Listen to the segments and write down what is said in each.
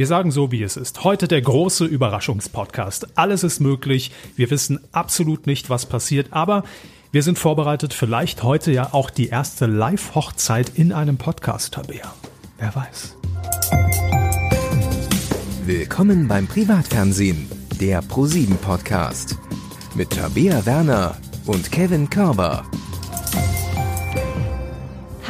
Wir sagen so, wie es ist. Heute der große Überraschungspodcast. Alles ist möglich. Wir wissen absolut nicht, was passiert, aber wir sind vorbereitet. Vielleicht heute ja auch die erste Live-Hochzeit in einem Podcast, Tabea. Wer weiß. Willkommen beim Privatfernsehen, der ProSieben Podcast. Mit Tabea Werner und Kevin Körber.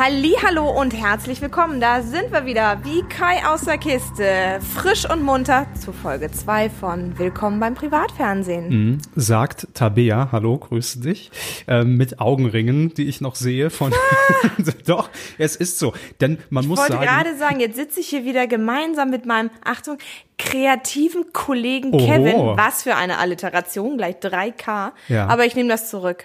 Hallo und herzlich willkommen. Da sind wir wieder, wie Kai aus der Kiste, frisch und munter zu Folge 2 von Willkommen beim Privatfernsehen. Mhm. Sagt Tabea, hallo, grüße dich, äh, mit Augenringen, die ich noch sehe von Doch, es ist so, denn man ich muss sagen Ich wollte gerade sagen, jetzt sitze ich hier wieder gemeinsam mit meinem Achtung kreativen Kollegen Kevin. Oho. Was für eine Alliteration, gleich 3K, Ja. aber ich nehme das zurück.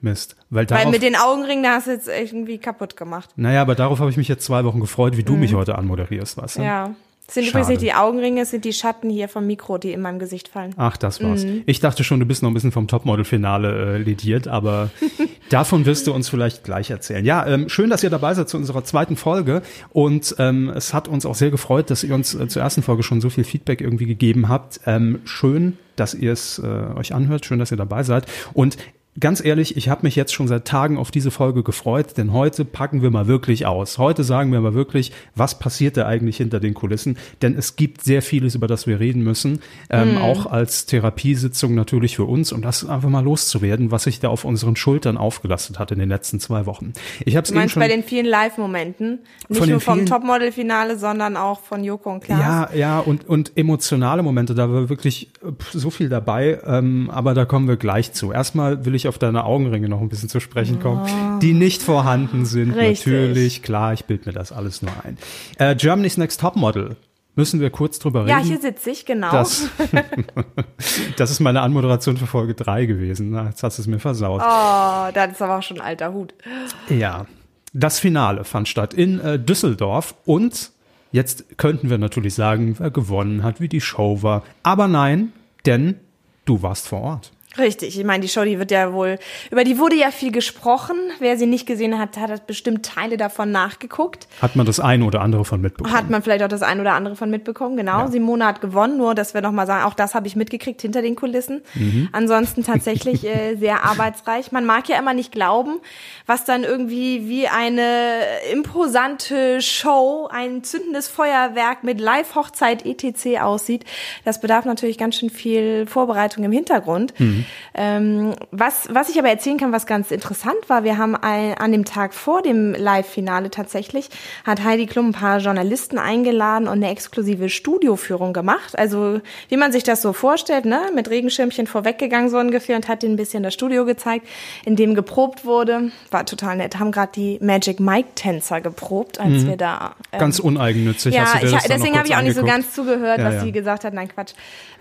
Mist, weil darauf Weil mit den Augenringen, da hast du jetzt irgendwie kaputt gemacht. Naja, aber darauf habe ich mich jetzt zwei Wochen gefreut, wie du mich heute anmoderierst, weißt du? Mhm. Ja. Es sind Schade. übrigens nicht die Augenringe, es sind die Schatten hier vom Mikro, die in meinem Gesicht fallen. Ach, das war's. Mhm. Ich dachte schon, du bist noch ein bisschen vom Topmodel-Finale äh, lediert, aber davon wirst du uns vielleicht gleich erzählen. Ja, ähm, schön, dass ihr dabei seid zu unserer zweiten Folge und ähm, es hat uns auch sehr gefreut, dass ihr uns äh, zur ersten Folge schon so viel Feedback irgendwie gegeben habt. Ähm, schön, dass ihr es äh, euch anhört, schön, dass ihr dabei seid und Ganz ehrlich, ich habe mich jetzt schon seit Tagen auf diese Folge gefreut, denn heute packen wir mal wirklich aus. Heute sagen wir mal wirklich, was passiert da eigentlich hinter den Kulissen? Denn es gibt sehr vieles, über das wir reden müssen, ähm, auch als Therapiesitzung natürlich für uns, um das einfach mal loszuwerden, was sich da auf unseren Schultern aufgelastet hat in den letzten zwei Wochen. Ich habe es meinst schon bei den vielen Live-Momenten? Nicht nur vom Topmodel-Finale, sondern auch von Joko und Klaas? Ja, ja, und, und emotionale Momente, da war wirklich äh, so viel dabei, ähm, aber da kommen wir gleich zu. Erstmal will ich auf deine Augenringe noch ein bisschen zu sprechen kommen, die nicht vorhanden sind. Oh. Richtig. Natürlich, klar, ich bild mir das alles nur ein. Äh, Germany's Next Topmodel. Müssen wir kurz drüber Ja, reden? hier sitze ich, genau. das, das ist meine Anmoderation für Folge drei gewesen. Na, jetzt hast du es mir versaut. oh, das ist aber auch schon ein alter Hut. Ja, das Finale fand statt in äh, Düsseldorf und jetzt könnten wir natürlich sagen, wer gewonnen hat, wie die Show war. Aber nein, denn du warst vor Ort. Richtig, ich meine, die Show, die wird ja wohl, über die wurde ja viel gesprochen. Wer sie nicht gesehen hat, hat bestimmt Teile davon nachgeguckt. Hat man das eine oder andere von mitbekommen? Hat man vielleicht auch das ein oder andere von mitbekommen, genau. Ja. Simone hat gewonnen, nur dass wir nochmal sagen, auch das habe ich mitgekriegt hinter den Kulissen. Mhm. Ansonsten tatsächlich äh, sehr arbeitsreich. Man mag ja immer nicht glauben, was dann irgendwie wie eine imposante Show, ein zündendes Feuerwerk mit Live-Hochzeit etc. aussieht. Das bedarf natürlich ganz schön viel Vorbereitung im Hintergrund. Ähm, was, was ich aber erzählen kann, was ganz interessant war, wir haben ein, an dem Tag vor dem Live-Finale tatsächlich, hat Heidi Klum ein paar Journalisten eingeladen und eine exklusive Studioführung gemacht. Also wie man sich das so vorstellt, ne? mit Regenschirmchen vorweggegangen so ungefähr und hat ihnen ein bisschen das Studio gezeigt, in dem geprobt wurde. War total nett. Haben gerade die Magic Mike-Tänzer geprobt, als wir da... ähm, Ganz uneigennützig. ja, ich, deswegen habe ich auch nicht so angeguckt? ganz zugehört, Ja, was ja. sie gesagt hat. Nein, Quatsch.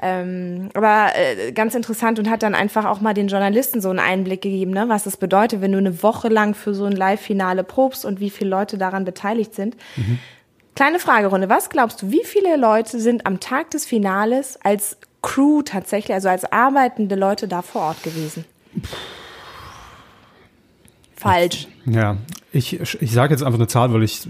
Ähm, aber äh, ganz interessant und hat dann einfach auch mal den Journalisten so einen Einblick gegeben, ne, was es bedeutet, wenn du eine Woche lang für so ein Live-Finale probst und wie viele Leute daran beteiligt sind. Mhm. Kleine Fragerunde. Was glaubst du, wie viele Leute sind am Tag des Finales als Crew tatsächlich, also als arbeitende Leute da vor Ort gewesen? Falsch. Ja, ich, ich sage jetzt einfach eine Zahl, weil ich,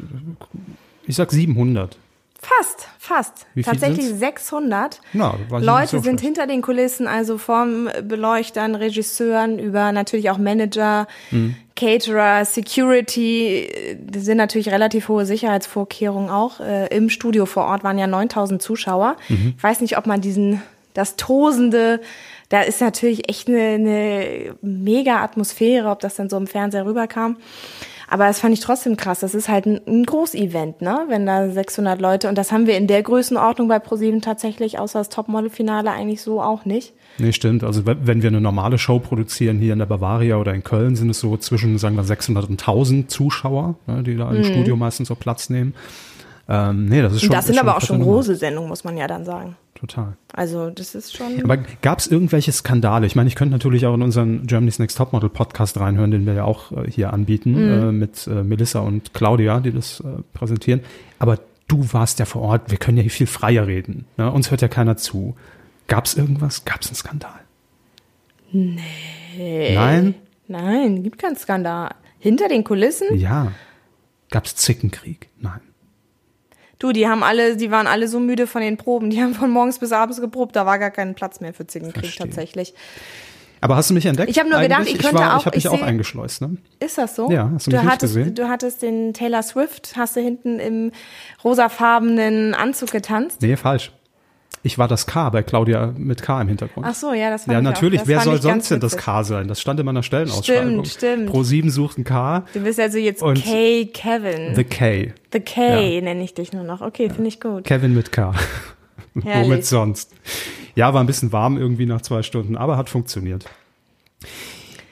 ich sag 700. Fast, fast. Wie Tatsächlich sind's? 600 Na, Leute sind hinter den Kulissen, also vom Beleuchtern, Regisseuren über natürlich auch Manager, Mhm. Caterer, Security. Das sind natürlich relativ hohe Sicherheitsvorkehrungen auch. Äh, Im Studio vor Ort waren ja 9000 Zuschauer. Mhm. Ich weiß nicht, ob man diesen, das tosende, da ist natürlich echt eine, eine mega Atmosphäre, ob das dann so im Fernseher rüberkam. Aber das fand ich trotzdem krass. Das ist halt ein, ein Großevent, ne? Wenn da 600 Leute, und das haben wir in der Größenordnung bei ProSieben tatsächlich, außer das Topmodel-Finale eigentlich so auch nicht. Nee, stimmt. Also wenn wir eine normale Show produzieren hier in der Bavaria oder in Köln, sind es so zwischen, sagen wir, 600 und 1000 Zuschauer, ne, die da im Studio meistens so Platz nehmen. Ähm, nee, das ist schon das sind ist aber auch schon große Sendungen, muss man ja dann sagen. Total. Also das ist schon. Aber gab es irgendwelche Skandale? Ich meine, ich könnte natürlich auch in unseren Germany's Next Topmodel Podcast reinhören, den wir ja auch äh, hier anbieten, Mhm. äh, mit äh, Melissa und Claudia, die das äh, präsentieren. Aber du warst ja vor Ort, wir können ja hier viel freier reden. Ne? Uns hört ja keiner zu. Gab es irgendwas? Gab es einen Skandal? Nee. Nein? Nein, gibt keinen Skandal. Hinter den Kulissen? Ja. Gab es Zickenkrieg? Nein. Du, die haben alle, die waren alle so müde von den Proben. Die haben von morgens bis abends geprobt. Da war gar kein Platz mehr für Zickenkrieg Verstehe. tatsächlich. Aber hast du mich entdeckt? Ich hab nur gedacht, eigentlich? ich könnte war, auch- Ich habe mich ich auch eingeschleust, ne? Ist das so? Ja, hast du mich nicht hattest, gesehen? Du hattest den Taylor Swift, hast du hinten im rosafarbenen Anzug getanzt? Nee, falsch. Ich war das K bei Claudia mit K im Hintergrund. Ach so, ja, das fand ja, ich natürlich. Wer soll sonst denn das. K sein? Das stand in meiner Stellenausschreibung. Stimmt, stimmt. Pro 7 sucht ein K. Du bist also jetzt Kay Kevin. The K. The K nenne ich dich nur noch. Okay, finde ich gut. Kevin mit K. Womit sonst? Ja, war ein bisschen warm irgendwie nach zwei Stunden, aber hat funktioniert.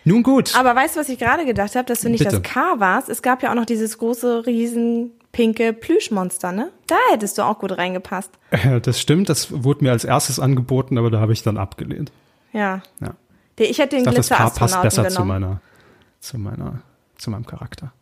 Nun gut. Aber weißt du, was ich gerade gedacht habe, dass du nicht Bitte. das K warst? Es gab ja auch noch dieses große, riesen, pinke Plüschmonster, ne? Da hättest du auch gut reingepasst. Äh, Das stimmt, das wurde mir als erstes angeboten, aber da habe ich dann abgelehnt. Ja. Ja. Ich hätte den Ich dachte, das K passt besser zu meiner, zu meiner, zu meinem Charakter.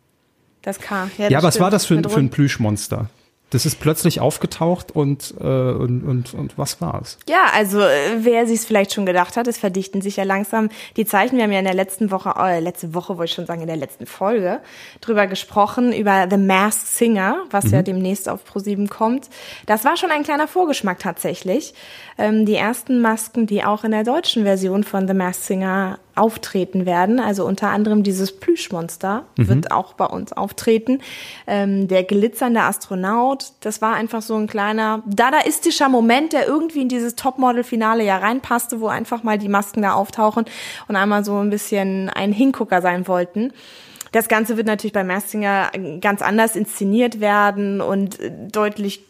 Das K. Ja, aber was war stimmt. das für, für ein Plüschmonster? Das ist plötzlich aufgetaucht und, äh, und, und, und was war's? Ja, also äh, wer sich es vielleicht schon gedacht hat, es verdichten sich ja langsam die Zeichen. Wir haben ja in der letzten Woche, äh, letzte Woche wollte ich schon sagen, in der letzten Folge drüber gesprochen, über The Masked Singer, was ja demnächst auf ProSieben kommt. Das war schon ein kleiner Vorgeschmack tatsächlich. Ähm, die ersten Masken, die auch in der deutschen Version von The Masked Singer auftreten werden, also unter anderem dieses Plüschmonster wird auch bei uns auftreten. Ähm, der glitzernde Astronaut, das war einfach so ein kleiner dadaistischer Moment, der irgendwie in dieses Topmodel-Finale ja reinpasste, wo einfach mal die Masken da auftauchen und einmal so ein bisschen ein Hingucker sein wollten. Das Ganze wird natürlich bei Massinger ganz anders inszeniert werden und äh, deutlich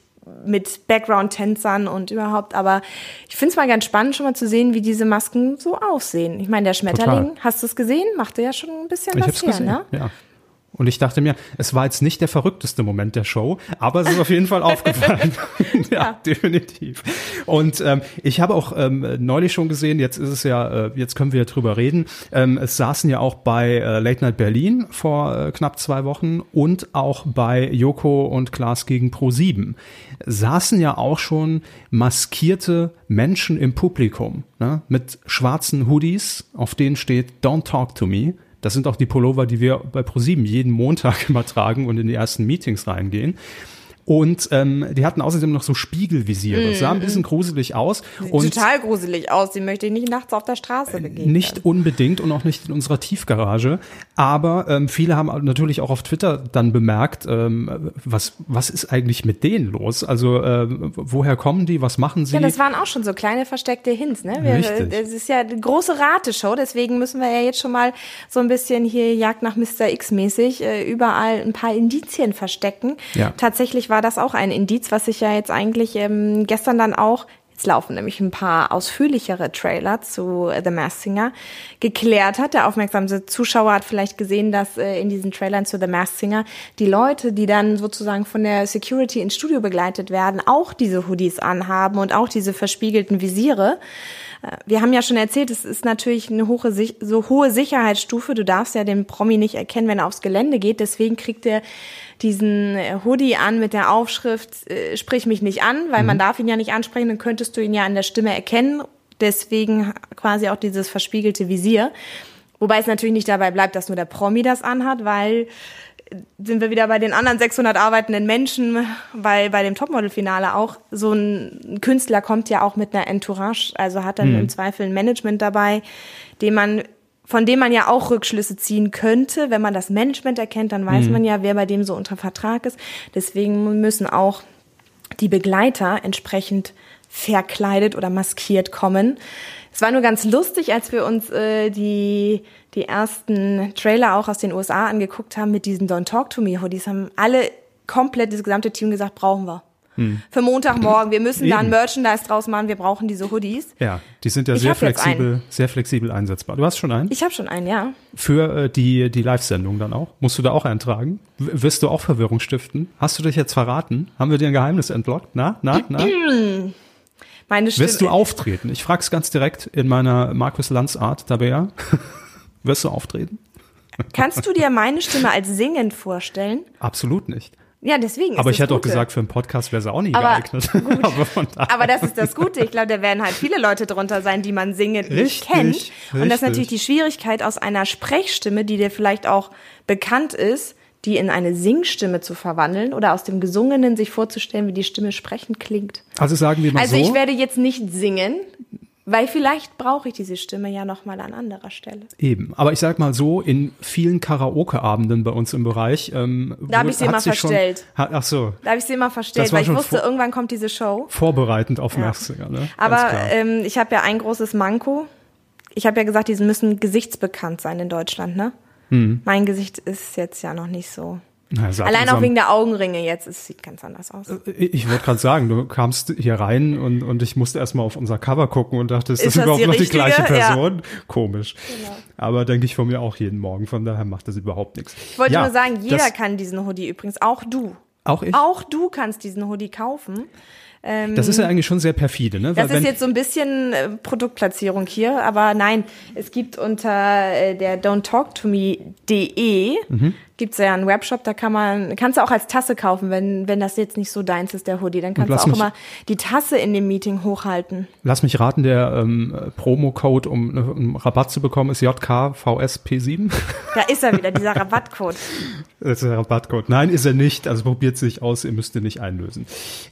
mit Background-Tänzern und überhaupt. Aber ich finde es mal ganz spannend, schon mal zu sehen, wie diese Masken so aussehen. Ich meine, der Schmetterling, Total. hast du es gesehen? Machte ja schon ein bisschen Ich was her, gesehen, ne? ja. Und ich dachte mir, es war jetzt nicht der verrückteste Moment der Show, aber es ist auf jeden Fall aufgefallen. ja, definitiv. Und ähm, ich habe auch ähm, neulich schon gesehen, jetzt ist es ja, äh, jetzt können wir ja drüber reden. Ähm, es saßen ja auch bei äh, Late Night Berlin vor äh, knapp zwei Wochen und auch bei Joko und Klaas gegen Pro 7 saßen ja auch schon maskierte Menschen im Publikum ne, mit schwarzen Hoodies, auf denen steht Don't Talk to Me. Das sind auch die Pullover, die wir bei ProSieben jeden Montag immer tragen und in die ersten Meetings reingehen. Und ähm, die hatten außerdem noch so Spiegelvisiere. Sah ein bisschen gruselig aus. Und Sieht total gruselig aus. Die möchte ich nicht nachts auf der Straße begegnen. nicht unbedingt und auch nicht in unserer Tiefgarage. Aber ähm, viele haben natürlich auch auf Twitter dann bemerkt, ähm, was, was ist eigentlich mit denen los? Also äh, woher kommen die? Was machen sie? Ja, das waren auch schon so kleine versteckte Hints, ne? Wir, Richtig. Das ist ja eine große Rateshow, deswegen müssen wir ja jetzt schon mal so ein bisschen hier Jagd nach Mr. X mäßig äh, überall ein paar Indizien verstecken. Ja. Tatsächlich war das auch ein Indiz, was sich ja jetzt eigentlich ähm, gestern dann auch Jetzt laufen nämlich ein paar ausführlichere Trailer zu äh, The Masked Singer geklärt hat. Der aufmerksame Zuschauer hat vielleicht gesehen, dass äh, in diesen Trailern zu The Masked Singer die Leute, die dann sozusagen von der Security ins Studio begleitet werden, auch diese Hoodies anhaben und auch diese verspiegelten Visiere. Äh, Wir haben ja schon erzählt, es ist natürlich eine hohe, so hohe Sicherheitsstufe. Du darfst ja den Promi nicht erkennen, wenn er aufs Gelände geht. Deswegen kriegt er diesen äh, Hoodie an mit der Aufschrift, äh, sprich mich nicht an, weil man darf ihn ja nicht ansprechen, dann könntest du ihn ja an der Stimme erkennen. Deswegen quasi auch dieses verspiegelte Visier. Wobei es natürlich nicht dabei bleibt, dass nur der Promi das anhat, weil sind wir wieder bei den anderen 600 arbeitenden Menschen, weil bei dem Topmodel-Finale auch so ein Künstler kommt ja auch mit einer Entourage, also hat dann im Zweifel ein Management dabei, dem man von dem man ja auch Rückschlüsse ziehen könnte. Wenn man das Management erkennt, dann weiß man ja, wer bei dem so unter Vertrag ist. Deswegen müssen auch die Begleiter entsprechend verkleidet oder maskiert kommen. Es war nur ganz lustig, als wir uns äh, die, die ersten Trailer auch aus den USA angeguckt haben mit diesen Don't Talk to Me Hoodies, haben alle komplett, das gesamte Team gesagt, brauchen wir. Für Montagmorgen, wir müssen da ein Eben. Merchandise draus machen, wir brauchen diese Hoodies. ja, die sind ja Ich sehr flexibel, sehr flexibel einsetzbar. Du hast schon einen? Ich habe schon einen, ja. Für äh, die, die Live-Sendung dann auch? Musst du da auch eintragen? W wirst du auch Verwirrung stiften? Hast du dich jetzt verraten? Haben wir dir ein Geheimnis entlockt? Na, na, na? Meine Stimme. Wirst du auftreten? Ich frage es ganz direkt in meiner Markus Lanz-Art, Tabea. Wirst du auftreten? Kannst du dir meine Stimme als singend vorstellen? Absolut nicht. Ja, deswegen. ist Aber ich hätte auch gesagt, für einen Podcast wäre es auch nie Aber geeignet. Aber. Aber das ist das Gute. Ich glaube, da werden halt viele Leute drunter sein, die man singend nicht Richtig, kennt. Und das ist natürlich die Schwierigkeit aus einer Sprechstimme, die dir vielleicht auch bekannt ist, die in eine Singstimme zu verwandeln oder aus dem Gesungenen sich vorzustellen, wie die Stimme sprechend klingt. Also sagen wir mal Also so. ich werde jetzt nicht singen, weil vielleicht brauche ich diese Stimme ja noch mal an anderer Stelle. Eben. Aber ich sag mal so, in vielen Karaoke-Abenden bei uns im Bereich. Ähm, Da hab wurde- ich sie immer schon- verstellt. Hat, ach so. Da habe ich sie immer verstellt, weil ich schon wusste, irgendwann kommt diese Show. Vorbereitend auf Ja. Ne? Aber ähm, ich habe ja ein großes Manko. Ich habe ja gesagt, die müssen gesichtsbekannt sein in Deutschland, ne? Hm. Mein Gesicht ist jetzt ja noch nicht so. Na, Allein auch wegen der Augenringe jetzt. Es sieht ganz anders aus. Ich ich wollte gerade sagen, du kamst hier rein und, und ich musste erstmal auf unser Cover gucken und dachte, ist, Ist das das überhaupt die noch die gleiche Ja. Genau. Person? Komisch. Aber denke ich von mir auch jeden Morgen, von daher macht das überhaupt nichts. Ich wollte Ja, nur sagen, jeder kann diesen Hoodie übrigens, auch du. Auch ich? Auch du kannst diesen Hoodie kaufen. Das ist ja eigentlich schon sehr perfide, ne? Das Weil ist jetzt so ein bisschen äh, Produktplatzierung hier, aber nein, es gibt unter äh, der don'ttalktome.de Mhm. gibt's ja einen Webshop, da kann man, kannst du auch als Tasse kaufen, wenn, wenn das jetzt nicht so deins ist, der Hoodie, dann kannst du auch mich- immer die Tasse in dem Meeting hochhalten. Lass mich raten, der ähm, Promo-Code, um äh, einen Rabatt zu bekommen, ist JKVSP7. Da ist er wieder, dieser Rabattcode. Das ist der Rabattcode. Nein, ist er nicht. Also probiert sich aus, ihr müsst ihn nicht einlösen.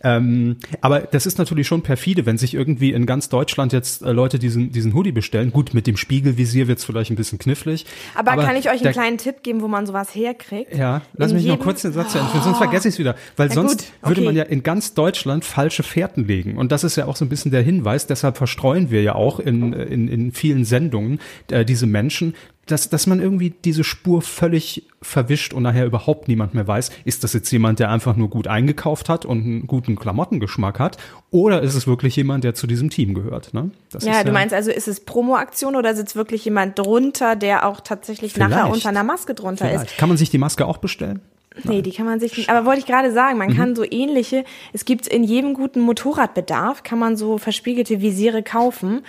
Ähm, aber das ist natürlich schon perfide, wenn sich irgendwie in ganz Deutschland jetzt äh, Leute diesen, diesen Hoodie bestellen. Gut, mit dem Spiegelvisier wird's vielleicht ein bisschen knifflig. Aber, kann ich euch einen kleinen Tipp geben, wo man sowas herkriegt? Ja, lass In mich noch jedem- kurz den Satz zu Ende führen, sonst vergesse ich es wieder. Weil Ja, sonst gut, würde okay. man ja in ganz Deutschland falsche Fährten legen. Und das ist ja auch so ein bisschen der Hinweis, deshalb verstreuen wir ja auch in, in, in vielen Sendungen äh, diese Menschen, dass, dass man irgendwie diese Spur völlig verwischt und nachher überhaupt niemand mehr weiß, ist das jetzt jemand, der einfach nur gut eingekauft hat und einen guten Klamottengeschmack hat, oder ist es wirklich jemand, der zu diesem Team gehört? Ne? Das Ja, ist du meinst also, ist es Promo-Aktion oder sitzt wirklich jemand drunter, der auch tatsächlich nachher unter einer Maske drunter ist? vielleicht. Kann man sich die Maske auch bestellen? Nee, die kann man sich nicht. Aber wollte ich gerade sagen, man kann so ähnliche, es gibt in jedem guten Motorradbedarf, kann man so verspiegelte Visiere kaufen.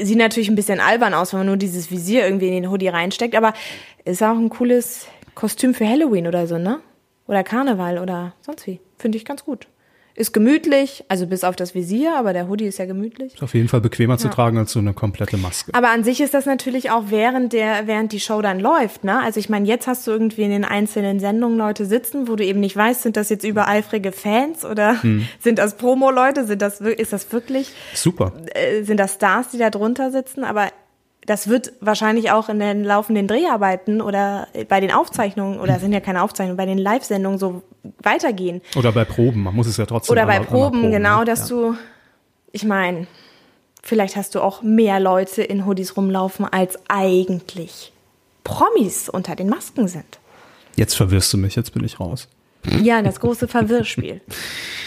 Sieht natürlich ein bisschen albern aus, wenn man nur dieses Visier irgendwie in den Hoodie reinsteckt, aber ist auch ein cooles Kostüm für Halloween oder so, ne? Oder Karneval oder sonst wie. Finde ich ganz gut. Ist gemütlich, also bis auf das Visier, aber der Hoodie ist ja gemütlich. Ist auf jeden Fall bequemer zu tragen als so eine komplette Maske. Aber an sich ist das natürlich auch während der, während die Show dann läuft, ne? Also ich meine, jetzt hast du irgendwie in den einzelnen Sendungen Leute sitzen, wo du eben nicht weißt, sind das jetzt übereifrige Fans oder sind das Promo-Leute, sind das, ist das wirklich, Super. äh, sind das Stars, die da drunter sitzen? Aber das wird wahrscheinlich auch in den laufenden Dreharbeiten oder bei den Aufzeichnungen, oder es sind ja keine Aufzeichnungen, bei den Live-Sendungen so weitergehen. Oder bei Proben, man muss es ja trotzdem Oder bei Proben, genau, ne? dass ja. du, ich meine, vielleicht hast du auch mehr Leute in Hoodies rumlaufen, als eigentlich Promis unter den Masken sind. Jetzt verwirrst du mich, jetzt bin ich raus. Ja, das große Verwirrspiel.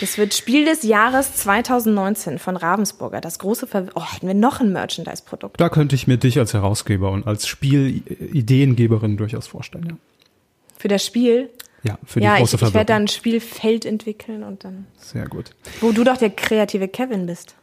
Das wird Spiel des Jahres 2019 von Ravensburger. Das große Verwirr... Oh, hätten wir noch ein Merchandise-Produkt. Da könnte ich mir dich als Herausgeber und als Spielideengeberin durchaus vorstellen. Ja, Für das Spiel. ja für die Ja, ich, große ich werde Verwirrung. dann ein Spielfeld entwickeln und dann... Sehr gut. Wo du doch der kreative Kevin bist.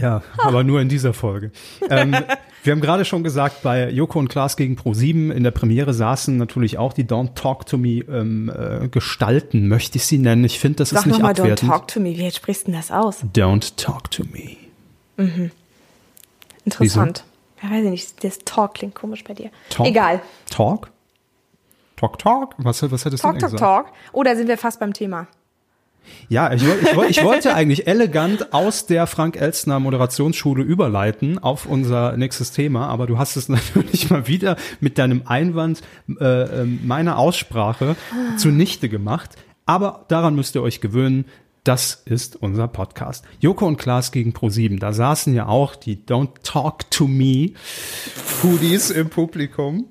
Ja, aber nur in dieser Folge. ähm, wir haben gerade schon gesagt, bei Joko und Klaas gegen Pro7 in der Premiere saßen natürlich auch die Don't Talk to Me ähm, äh, Gestalten, möchte ich sie nennen. Ich finde, das ist Sag nicht nochmal, don't abwertend. talk to me. Wie sprichst du denn das aus? Don't Talk to Me. Interessant. Ja, weiß ich nicht, das Talk klingt komisch bei dir. Talk? Egal. Talk? Talk, talk? Was, was hättest Talk, du denn talk, gesagt? talk. Oder sind wir fast beim Thema? Ja, ich, woll- ich, woll- ich wollte eigentlich elegant aus der Frank Elstner Moderationsschule überleiten auf unser nächstes Thema, aber du hast es natürlich mal wieder mit deinem Einwand äh, ähm, meiner Aussprache zunichte gemacht. Aber daran müsst ihr euch gewöhnen. Das ist unser Podcast. Joko und Klaas gegen Pro7. Da saßen ja auch die Don't Talk to Me Hoodies im Publikum.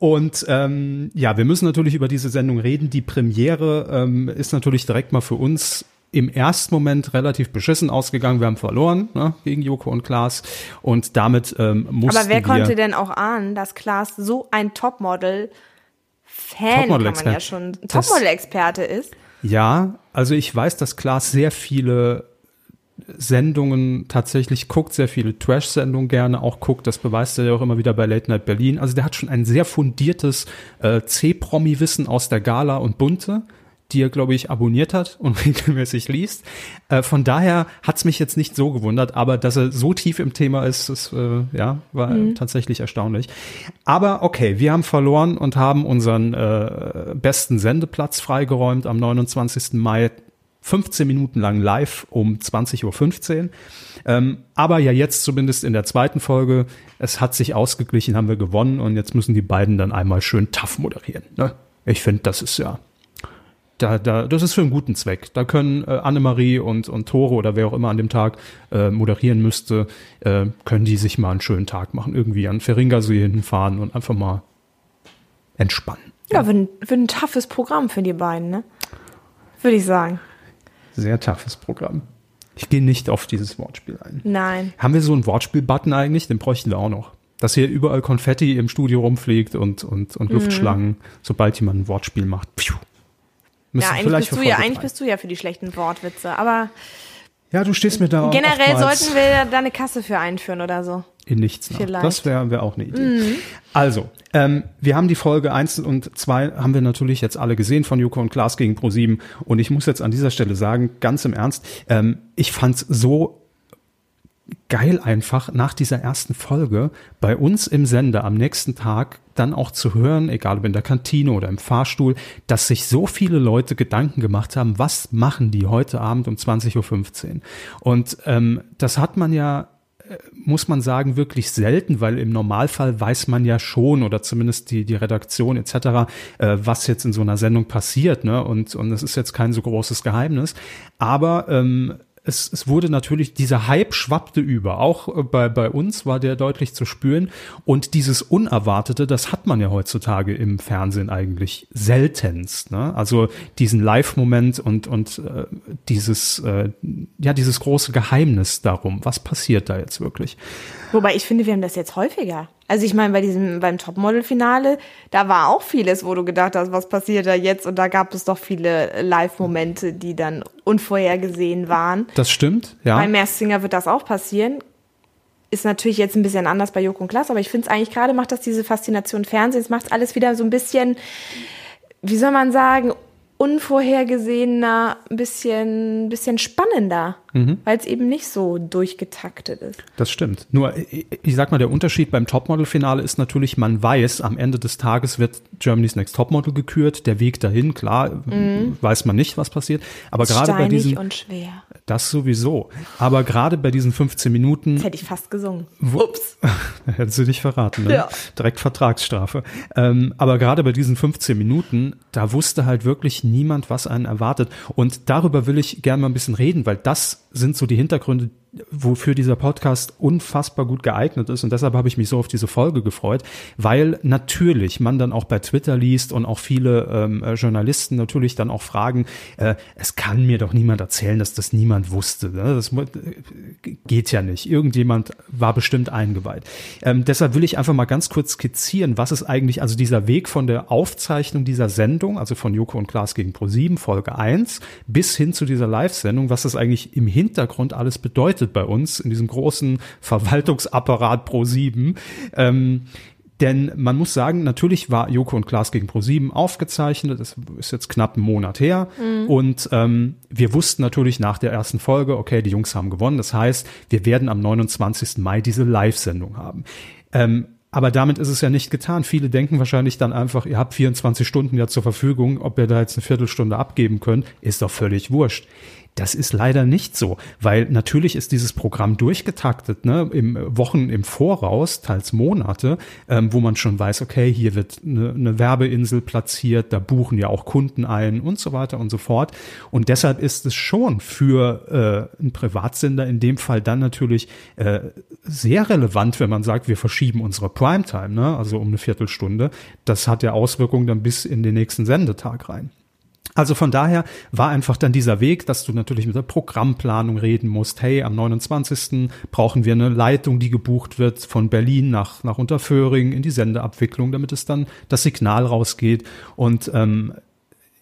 Und ähm, ja, wir müssen natürlich über diese Sendung reden. Die Premiere ähm, ist natürlich direkt mal für uns im ersten Moment relativ beschissen ausgegangen. Wir haben verloren ne, gegen Joko und Klaas und damit ähm, mussten Aber wer konnte denn auch ahnen, dass Klaas so ein Topmodel Fan, kann man ja schon, Topmodel-Experte ist? Ja, also ich weiß, dass Klaas sehr viele Sendungen tatsächlich guckt, sehr viele Trash-Sendungen gerne auch guckt. Das beweist er ja auch immer wieder bei Late Night Berlin. Also der hat schon ein sehr fundiertes äh, C-Promi-Wissen aus der Gala und Bunte. die er, glaube ich, abonniert hat und regelmäßig liest. Äh, von daher hat's mich jetzt nicht so gewundert, aber dass er so tief im Thema ist, das äh, ja, war mhm. tatsächlich erstaunlich. Aber okay, wir haben verloren und haben unseren äh, besten Sendeplatz freigeräumt am 29. Mai 15 Minuten lang live um 20.15 Uhr. Ähm, aber ja jetzt zumindest in der zweiten Folge, es hat sich ausgeglichen, haben wir gewonnen und jetzt müssen die beiden dann einmal schön tough moderieren. Ne? Ich finde, das ist ja, da, da, das ist für einen guten Zweck. Da können äh, Annemarie und, und Tore oder wer auch immer an dem Tag äh, moderieren müsste, äh, können die sich mal einen schönen Tag machen, irgendwie an Feringersee hinfahren und einfach mal entspannen. Ja, für ein, für ein toughes Programm für die beiden, ne? Würde ich sagen. Sehr toughes Programm. Ich gehe nicht auf dieses Wortspiel ein. Nein. Haben wir so einen Wortspiel-Button eigentlich? Den bräuchten wir auch noch. Dass hier überall Konfetti im Studio rumfliegt und, und, und Luftschlangen, mhm. sobald jemand ein Wortspiel macht. Pfiuh. Ja, eigentlich bist, du ja, eigentlich bist du ja für die schlechten Wortwitze, aber. Ja, du stehst mir da Generell sollten wir da eine Kasse für einführen oder so. In nichts. Nach. Das wäre wär auch eine Idee. Mhm. Also, ähm, wir haben die Folge 1 und 2 haben wir natürlich jetzt alle gesehen von Joko und Klaas gegen Pro7 und ich muss jetzt an dieser Stelle sagen, ganz im Ernst, ähm, ich fand's so geil einfach nach dieser ersten Folge bei uns im Sender am nächsten Tag dann auch zu hören, egal ob in der Kantine oder im Fahrstuhl, dass sich so viele Leute Gedanken gemacht haben, was machen die heute Abend um 20.15 Uhr. Und ähm, das hat man ja muss man sagen, wirklich selten, weil im Normalfall weiß man ja schon oder zumindest die, die Redaktion etc., äh, was jetzt in so einer Sendung passiert. Ne? Und, und es ist jetzt kein so großes Geheimnis. Aber ähm, es, es wurde natürlich, dieser Hype schwappte über. Auch äh, bei, bei uns war der deutlich zu spüren. Und dieses Unerwartete, das hat man ja heutzutage im Fernsehen eigentlich seltenst. Ne? Also diesen Live-Moment und, und äh, dieses, äh, ja, dieses große Geheimnis darum, was passiert da jetzt wirklich. Wobei ich finde, wir haben das jetzt häufiger. Also ich meine, bei diesem, beim Topmodel-Finale, da war auch vieles, wo du gedacht hast, was passiert da jetzt? Und da gab es doch viele Live-Momente, die dann unvorhergesehen waren. Das stimmt, ja. Bei Masked Singer wird das auch passieren. Ist natürlich jetzt ein bisschen anders bei Joko und Klaas, aber ich finde es eigentlich gerade macht das diese Faszination Fernsehens, macht alles wieder so ein bisschen, wie soll man sagen, unvorhergesehener, ein bisschen, bisschen spannender, mhm. weil es eben nicht so durchgetaktet ist. Das stimmt. Nur, ich sag mal, der Unterschied beim Topmodel-Finale ist natürlich, man weiß, am Ende des Tages wird Germany's Next Topmodel gekürt. Der Weg dahin, klar, mhm. weiß man nicht, was passiert. Aber gerade bei diesen. und schwer. Das sowieso. Aber gerade bei diesen 15 Minuten. Das hätte ich fast gesungen. Wo, Ups. hättest du nicht verraten, ne? Ja. Direkt Vertragsstrafe. Ähm, aber gerade bei diesen 15 Minuten, da wusste halt wirklich niemand, was einen erwartet. Und darüber will ich gerne mal ein bisschen reden, weil das sind so die Hintergründe, wofür dieser Podcast unfassbar gut geeignet ist. Und deshalb habe ich mich so auf diese Folge gefreut, weil natürlich man dann auch bei Twitter liest und auch viele ähm, äh, Journalisten natürlich dann auch fragen, äh, es kann mir doch niemand erzählen, dass das niemand wusste. Ne? Das äh, geht ja nicht. Irgendjemand war bestimmt eingeweiht. Ähm, deshalb will ich einfach mal ganz kurz skizzieren, was ist eigentlich, also dieser Weg von der Aufzeichnung dieser Sendung, also von Joko und Klaas gegen Pro7, Folge 1, bis hin zu dieser Live-Sendung, was das eigentlich im Hintergrund alles bedeutet bedeutet bei uns in diesem großen Verwaltungsapparat Pro 7. Ähm, denn man muss sagen, natürlich war Joko und Klaas gegen Pro7 aufgezeichnet. Das ist jetzt knapp einen Monat her. Mhm. Und ähm, wir wussten natürlich nach der ersten Folge, okay, die Jungs haben gewonnen. Das heißt, wir werden am 29. Mai diese Live-Sendung haben. Ähm, aber damit ist es ja nicht getan. Viele denken wahrscheinlich dann einfach, ihr habt 24 Stunden ja zur Verfügung, ob ihr da jetzt eine Viertelstunde abgeben könnt, ist doch völlig wurscht. Das ist leider nicht so, weil natürlich ist dieses Programm durchgetaktet, ne, im Wochen im Voraus, teils Monate, ähm, wo man schon weiß, okay, hier wird eine, eine Werbeinsel platziert, da buchen ja auch Kunden ein und so weiter und so fort. Und deshalb ist es schon für äh, einen Privatsender in dem Fall dann natürlich äh, sehr relevant, wenn man sagt, wir verschieben unsere Primetime, ne, also um eine Viertelstunde. Das hat ja Auswirkungen dann bis in den nächsten Sendetag rein. Also von daher war einfach dann dieser Weg, dass du natürlich mit der Programmplanung reden musst. Hey, am 29. brauchen wir eine Leitung, die gebucht wird von Berlin nach, nach Unterföhring in die Sendeabwicklung, damit es dann das Signal rausgeht. Und ähm,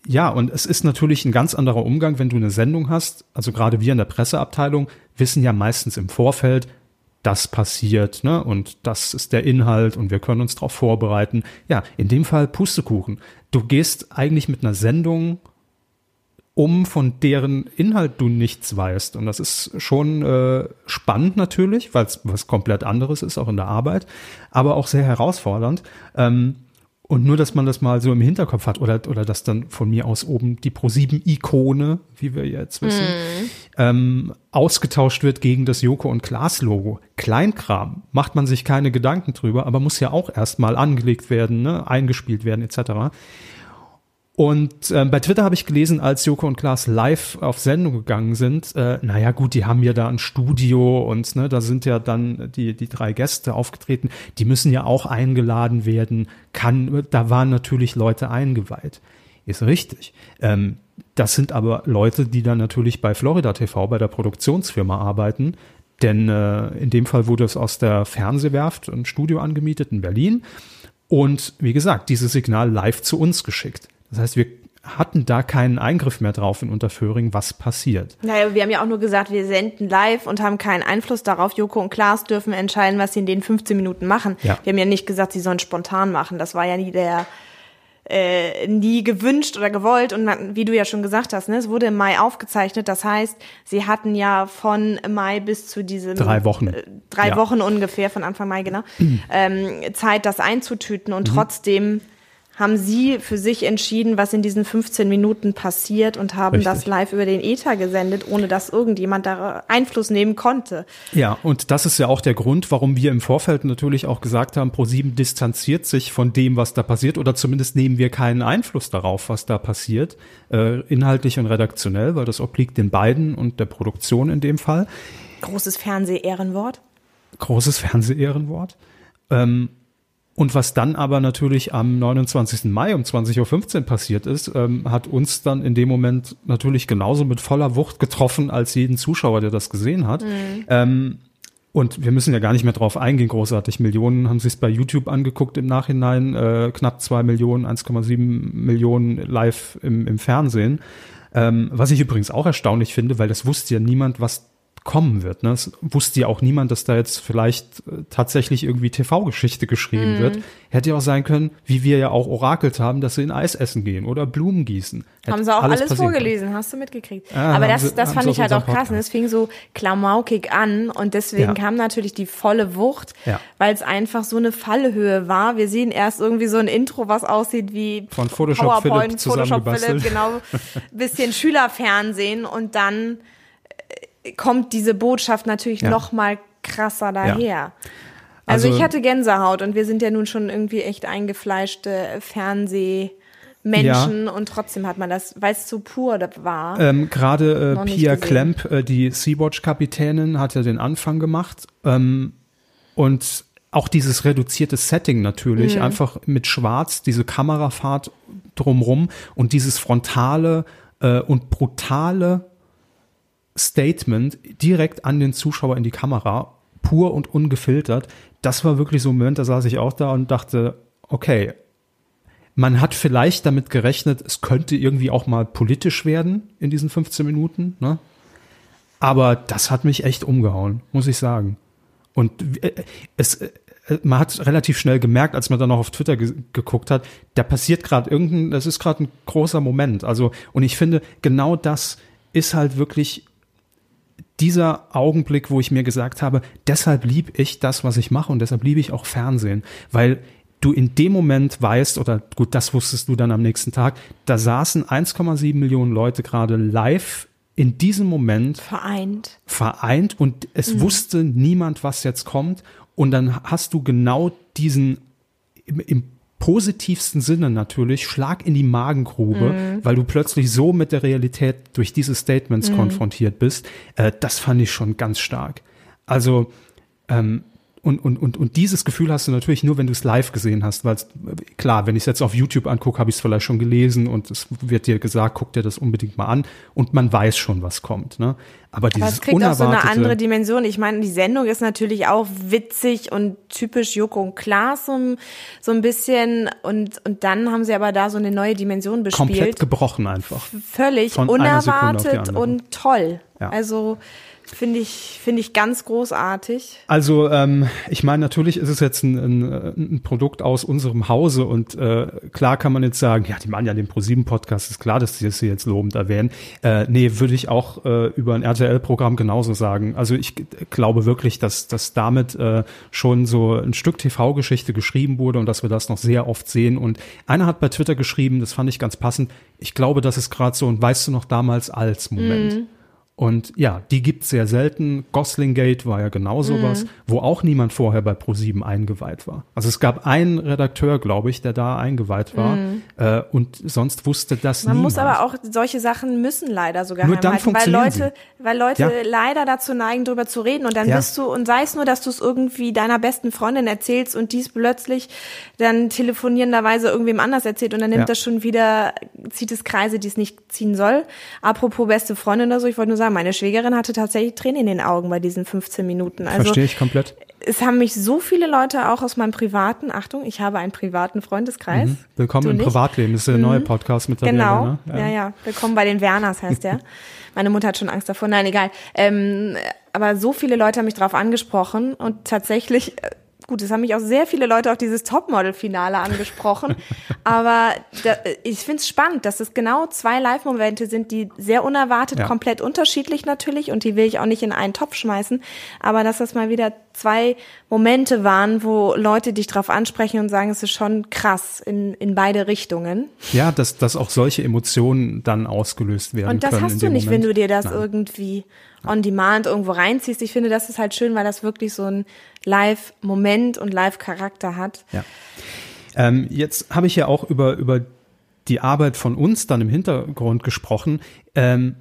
ja, und es ist natürlich ein ganz anderer Umgang, wenn du eine Sendung hast. Also gerade wir in der Presseabteilung wissen ja meistens im Vorfeld, das passiert, ne? Und das ist der Inhalt und wir können uns darauf vorbereiten. Ja, in dem Fall Pustekuchen. Du gehst eigentlich mit einer Sendung um von deren Inhalt du nichts weißt. Und das ist schon äh, spannend natürlich, weil es was komplett anderes ist, auch in der Arbeit, aber auch sehr herausfordernd. Ähm, und nur, dass man das mal so im Hinterkopf hat oder, oder dass dann von mir aus oben die Pro7-Ikone, wie wir jetzt wissen, mm. ähm, ausgetauscht wird gegen das Joko und Klaas-Logo. Kleinkram, macht man sich keine Gedanken drüber, aber muss ja auch erstmal angelegt werden, ne, eingespielt werden etc. Und äh, bei Twitter habe ich gelesen, als Joko und Klaas live auf Sendung gegangen sind, äh, naja gut, die haben ja da ein Studio und ne, da sind ja dann die, die drei Gäste aufgetreten, die müssen ja auch eingeladen werden, kann, da waren natürlich Leute eingeweiht. Ist richtig. Ähm, das sind aber Leute, die dann natürlich bei Florida TV, bei der Produktionsfirma arbeiten, denn äh, in dem Fall wurde es aus der Fernsehwerft ein Studio angemietet in Berlin und wie gesagt, dieses Signal live zu uns geschickt. Das heißt, wir hatten da keinen Eingriff mehr drauf in Unterföhring, was passiert. Naja, wir haben ja auch nur gesagt, wir senden live und haben keinen Einfluss darauf. Joko und Klaas dürfen entscheiden, was sie in den 15 Minuten machen. Ja. Wir haben ja nicht gesagt, sie sollen spontan machen. Das war ja nie der, äh, nie gewünscht oder gewollt. Und man, wie du ja schon gesagt hast, ne, es wurde im Mai aufgezeichnet. Das heißt, sie hatten ja von Mai bis zu diesem drei Wochen, äh, drei ja. Wochen ungefähr von Anfang Mai genau mhm. ähm, Zeit, das einzutüten und mhm. trotzdem haben Sie für sich entschieden, was in diesen 15 Minuten passiert und haben Richtig. das live über den Ether gesendet, ohne dass irgendjemand da Einfluss nehmen konnte. Ja, und das ist ja auch der Grund, warum wir im Vorfeld natürlich auch gesagt haben, ProSieben distanziert sich von dem, was da passiert, oder zumindest nehmen wir keinen Einfluss darauf, was da passiert, äh, inhaltlich und redaktionell, weil das obliegt den beiden und der Produktion in dem Fall. Großes Fernseh-Ehrenwort. Großes Fernseh-Ehrenwort. Ähm, und was dann aber natürlich am 29. Mai um 20.15 Uhr passiert ist, ähm, hat uns dann in dem Moment natürlich genauso mit voller Wucht getroffen als jeden Zuschauer, der das gesehen hat. Mhm. Ähm, und wir müssen ja gar nicht mehr drauf eingehen, großartig. Millionen haben sich bei YouTube angeguckt im Nachhinein, äh, knapp zwei Millionen, 1,7 Millionen live im, im Fernsehen. Ähm, was ich übrigens auch erstaunlich finde, weil das wusste ja niemand, was kommen wird. Ne? Es wusste ja auch niemand, dass da jetzt vielleicht äh, tatsächlich irgendwie TV-Geschichte geschrieben mm. wird. Hätte ja auch sein können, wie wir ja auch orakelt haben, dass sie in Eis essen gehen oder Blumen gießen. Hätte haben sie auch alles, alles vorgelesen, können. hast du mitgekriegt. Ah, Aber das, sie, das fand ich halt auch krass. Ne? Es fing so klamaukig an und deswegen ja. kam natürlich die volle Wucht, ja. weil es einfach so eine Fallhöhe war. Wir sehen erst irgendwie so ein Intro, was aussieht wie von Photoshop PowerPoint, Philipp Photoshop Philipp, genau, bisschen Schülerfernsehen und dann kommt diese Botschaft natürlich ja. noch mal krasser daher. Ja. Also, also, ich hatte Gänsehaut und wir sind ja nun schon irgendwie echt eingefleischte Fernsehmenschen ja. und trotzdem hat man das, weil es so pur war. Ähm, Gerade äh, Pia Klemp, äh, die Sea-Watch-Kapitänin, hat ja den Anfang gemacht ähm, und auch dieses reduzierte Setting natürlich, mhm. einfach mit Schwarz, diese Kamerafahrt drumrum und dieses frontale äh, und brutale Statement direkt an den Zuschauer in die Kamera, pur und ungefiltert. Das war wirklich so ein Moment, da saß ich auch da und dachte, okay, man hat vielleicht damit gerechnet, es könnte irgendwie auch mal politisch werden in diesen 15 Minuten, ne? Aber das hat mich echt umgehauen, muss ich sagen. Und äh, es, äh, man hat relativ schnell gemerkt, als man dann noch auf Twitter ge geguckt hat, da passiert gerade irgendein, das ist gerade ein großer Moment. Also, und ich finde, genau das ist halt wirklich dieser Augenblick, wo ich mir gesagt habe, deshalb liebe ich das, was ich mache und deshalb liebe ich auch Fernsehen, weil du in dem Moment weißt, oder gut, das wusstest du dann am nächsten Tag, da saßen 1,7 Millionen Leute gerade live in diesem Moment vereint. Vereint und es mhm. wusste niemand, was jetzt kommt. Und dann hast du genau diesen im, im positivsten Sinne natürlich Schlag in die Magengrube, mhm. weil du plötzlich so mit der Realität durch diese Statements mhm. konfrontiert bist. Äh, das fand ich schon ganz stark. Also ähm, und, und, und, und dieses Gefühl hast du natürlich nur, wenn du es live gesehen hast, weil klar, wenn ich es jetzt auf YouTube angucke, habe ich es vielleicht schon gelesen und es wird dir gesagt, guck dir das unbedingt mal an und man weiß schon, was kommt. Ne? Aber dieses Aber es kriegt unerwartete, auch so eine andere Dimension. Ich meine, die Sendung ist natürlich auch witzig und typisch Joko und Klaas so, so ein bisschen und, und dann haben sie aber da so eine neue Dimension bespielt. Komplett gebrochen einfach. Völlig unerwartet und toll. Ja. Also finde ich, finde ich ganz großartig. Also ähm, ich meine, natürlich ist es jetzt ein, ein, ein Produkt aus unserem Hause und äh, klar kann man jetzt sagen, ja, die machen ja den Pro7-Podcast, ist klar, dass sie das hier jetzt lobend erwähnen. Äh, nee, würde ich auch äh, über ein RTL-Programm genauso sagen. Also ich glaube wirklich, dass, dass damit äh, schon so ein Stück TV-Geschichte geschrieben wurde und dass wir das noch sehr oft sehen. Und einer hat bei Twitter geschrieben, das fand ich ganz passend, ich glaube, das ist gerade so ein Weißt du noch damals als Moment. Mhm. Und ja, die gibt's sehr selten. Gosling Gate war ja genau sowas, Mhm. wo auch niemand vorher bei ProSieben eingeweiht war. Also es gab einen Redakteur, glaube ich, der da eingeweiht war äh, und sonst wusste das Mhm. Man niemand. muss aber auch, solche Sachen müssen leider sogar Nur dann heimhalten, weil Leute, weil Leute Ja. leider dazu neigen, drüber zu reden und dann Ja. bist du, und sei es nur, dass du es irgendwie deiner besten Freundin erzählst und dies plötzlich dann telefonierenderweise irgendwem anders erzählt und dann nimmt Ja. das schon wieder, zieht es Kreise, die es nicht ziehen soll. Apropos beste Freundin oder so, ich wollte nur sagen, meine Schwägerin hatte tatsächlich Tränen in den Augen bei diesen 15 Minuten. Also Verstehe ich komplett. es haben mich so viele Leute auch aus meinem privaten, Achtung, ich habe einen privaten Freundeskreis. Willkommen Du im nicht? Mhm. Privatleben. Das ist der neue Podcast mit der Genau, Lehre, ja. ne? ja, Willkommen bei den Werners heißt der. Meine Mutter hat schon Angst davor. Nein, egal. Ähm, aber so viele Leute haben mich darauf angesprochen und tatsächlich, äh, gut, es haben mich auch sehr viele Leute auf dieses Topmodel-Finale angesprochen. aber da, ich finde es spannend, dass es genau zwei Live-Momente sind, die sehr unerwartet, Ja. komplett unterschiedlich natürlich und die will ich auch nicht in einen Topf schmeißen. Aber dass das mal wieder zwei Momente waren, wo Leute dich drauf ansprechen und sagen, es ist schon krass in, in beide Richtungen. Ja, dass, dass auch solche Emotionen dann ausgelöst werden Und das können. in hast du nicht, Moment. wenn du dir das Nein. irgendwie on demand irgendwo reinziehst. Ich finde, das ist halt schön, weil das wirklich so ein Live-Moment und Live-Charakter hat. Ja. Ähm, jetzt habe ich ja auch über, über die Arbeit von uns dann im Hintergrund gesprochen. Ähm,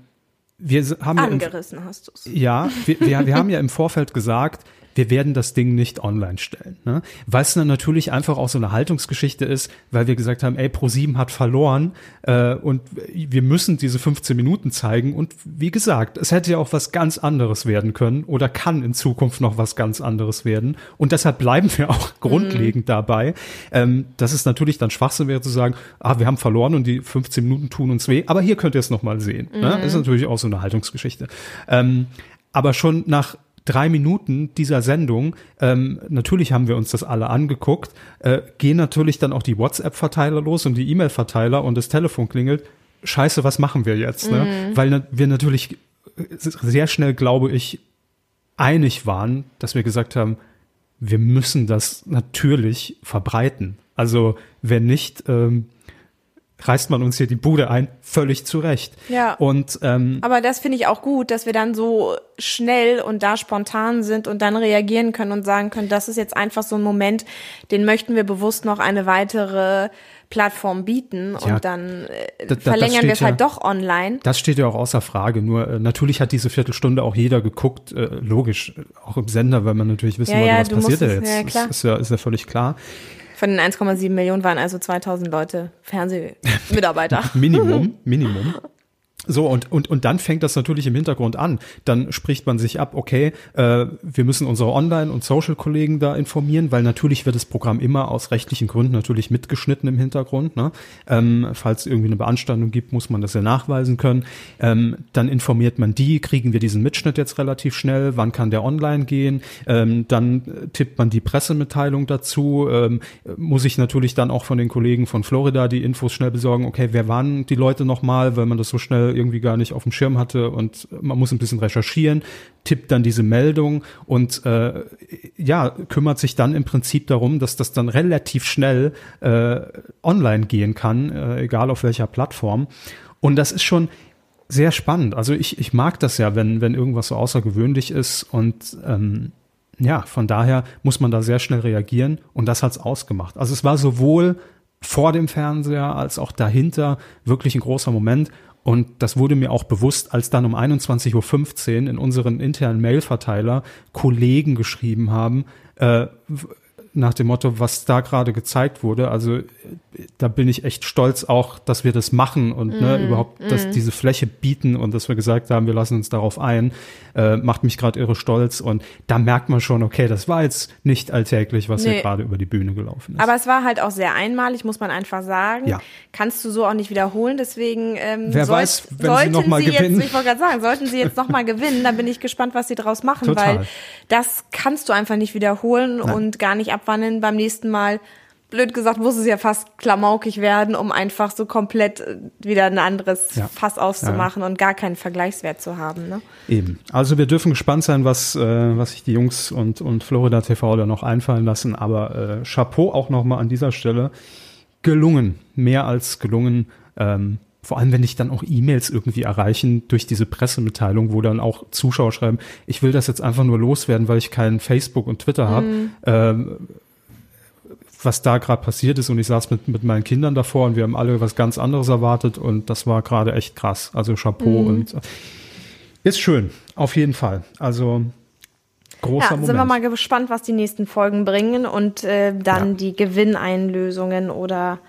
wir haben ja, im, Angerissen hast du es. ja wir, wir, wir haben ja im Vorfeld gesagt, wir werden das Ding nicht online stellen. Ne? Weil es dann natürlich einfach auch so eine Haltungsgeschichte ist, weil wir gesagt haben, ey, Pro7 hat verloren äh, und wir müssen diese 15 Minuten zeigen. Und wie gesagt, es hätte ja auch was ganz anderes werden können oder kann in Zukunft noch was ganz anderes werden. Und deshalb bleiben wir auch grundlegend dabei. Ähm, dass es natürlich dann Schwachsinn wäre zu sagen, ah, wir haben verloren und die 15 Minuten tun uns weh, aber hier könnt ihr es nochmal sehen. Ne? Ist natürlich auch so eine Haltungsgeschichte. Ähm, aber schon nach drei Minuten dieser Sendung, ähm, natürlich haben wir uns das alle angeguckt, äh, gehen natürlich dann auch die WhatsApp-Verteiler los und die E-Mail-Verteiler und das Telefon klingelt. Scheiße, was machen wir jetzt? Ne? Weil na wir natürlich äh, sehr schnell, glaube ich, einig waren, dass wir gesagt haben, wir müssen das natürlich verbreiten. Also wenn nicht, ähm, reißt man uns hier die Bude ein, völlig zu Recht. Ja. Und ähm, Aber das finde ich auch gut, dass wir dann so schnell und da spontan sind und dann reagieren können und sagen können, das ist jetzt einfach so ein Moment, den möchten wir bewusst noch eine weitere Plattform bieten und Ja. dann äh, Da- da- verlängern wir es halt ja- doch online. Das steht ja auch außer Frage. Nur äh, natürlich hat diese Viertelstunde auch jeder geguckt, äh, logisch, äh, auch im Sender, weil man natürlich wissen Ja, wollte, was passiert da jetzt. ja, klar. Ist, ist, ja, ist ja völlig klar. Von den 1,7 Millionen waren also 2000 Leute Fernsehmitarbeiter. Minimum, Minimum. So, und, und, und dann fängt das natürlich im Hintergrund an. Dann spricht man sich ab, okay, äh, wir müssen unsere Online- und Social-Kollegen da informieren, weil natürlich wird das Programm immer aus rechtlichen Gründen natürlich mitgeschnitten im Hintergrund. Ne? Ähm, falls irgendwie eine Beanstandung gibt, muss man das ja nachweisen können. Ähm, dann informiert man die, kriegen wir diesen Mitschnitt jetzt relativ schnell, wann kann der online gehen, ähm, dann tippt man die Pressemitteilung dazu, ähm, muss ich natürlich dann auch von den Kollegen von Florida die Infos schnell besorgen, okay, wer waren die Leute nochmal, weil man das so schnell irgendwie gar nicht auf dem Schirm hatte und man muss ein bisschen recherchieren, tippt dann diese Meldung und äh, ja, kümmert sich dann im Prinzip darum, dass das dann relativ schnell äh, online gehen kann, äh, egal auf welcher Plattform. Und das ist schon sehr spannend. Also ich, ich mag das ja, wenn, wenn irgendwas so außergewöhnlich ist und ähm, ja, von daher muss man da sehr schnell reagieren und das hat's ausgemacht. Also es war sowohl vor dem Fernseher als auch dahinter wirklich ein großer Moment und das wurde mir auch bewusst, als dann um 21.15 Uhr in unseren internen Mail-Verteiler Kollegen geschrieben haben, äh, nach dem Motto, was da gerade gezeigt wurde. Also da bin ich echt stolz auch, dass wir das machen und mm, ne, überhaupt, mm. dass diese Fläche bieten und dass wir gesagt haben, wir lassen uns darauf ein, äh, macht mich gerade irre stolz. Und da merkt man schon, okay, das war jetzt nicht alltäglich, was nee. hier gerade über die Bühne gelaufen ist. Aber es war halt auch sehr einmalig, muss man einfach sagen. Ja. Kannst du so auch nicht wiederholen. Deswegen ähm, Wer soll, weiß, wenn sie noch mal sie gewinnen. Jetzt, ich wollte gerade sagen, sollten sie jetzt noch mal gewinnen, dann bin ich gespannt, was sie daraus machen, Total. weil das kannst du einfach nicht wiederholen Nein. und gar nicht abwandeln beim nächsten Mal blöd gesagt, muss es ja fast klamaukig werden, um einfach so komplett äh, wieder ein anderes ja. Fass auszumachen ja. und gar keinen Vergleichswert zu haben. Ne? Eben. Also wir dürfen gespannt sein, was, äh, was sich die Jungs und, und Florida TV da noch einfallen lassen. Aber äh, Chapeau auch nochmal an dieser Stelle. Gelungen. Mehr als gelungen. Ähm, vor allem, wenn dich dann auch E-Mails irgendwie erreichen durch diese Pressemitteilung, wo dann auch Zuschauer schreiben, ich will das jetzt einfach nur loswerden, weil ich kein Facebook und Twitter habe. Mhm. Ähm, was da gerade passiert ist und ich saß mit, mit meinen Kindern davor und wir haben alle was ganz anderes erwartet und das war gerade echt krass. Also Chapeau mhm. und äh, ist schön, auf jeden Fall. Also großer ja, Moment. Sind wir mal gespannt, was die nächsten Folgen bringen und äh, dann ja. die Gewinneinlösungen oder,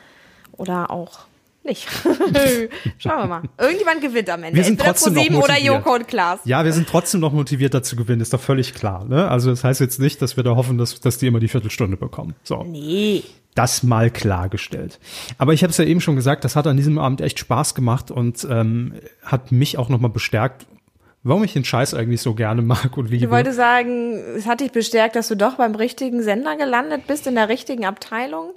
oder auch nicht. Schauen wir mal. Irgendjemand gewinnt am Ende. Wir sind trotzdem noch motiviert. oder Joko und Klaas. Ja, wir sind trotzdem noch motiviert, dazu gewinnen, ist doch völlig klar. Ne? Also das heißt jetzt nicht, dass wir da hoffen, dass, dass die immer die Viertelstunde bekommen. So. Nee. Das mal klargestellt. Aber ich habe es ja eben schon gesagt, das hat an diesem Abend echt Spaß gemacht und ähm, hat mich auch nochmal bestärkt, warum ich den Scheiß eigentlich so gerne mag und liebe. Ich wollte sagen, es hat dich bestärkt, dass du doch beim richtigen Sender gelandet bist, in der richtigen Abteilung.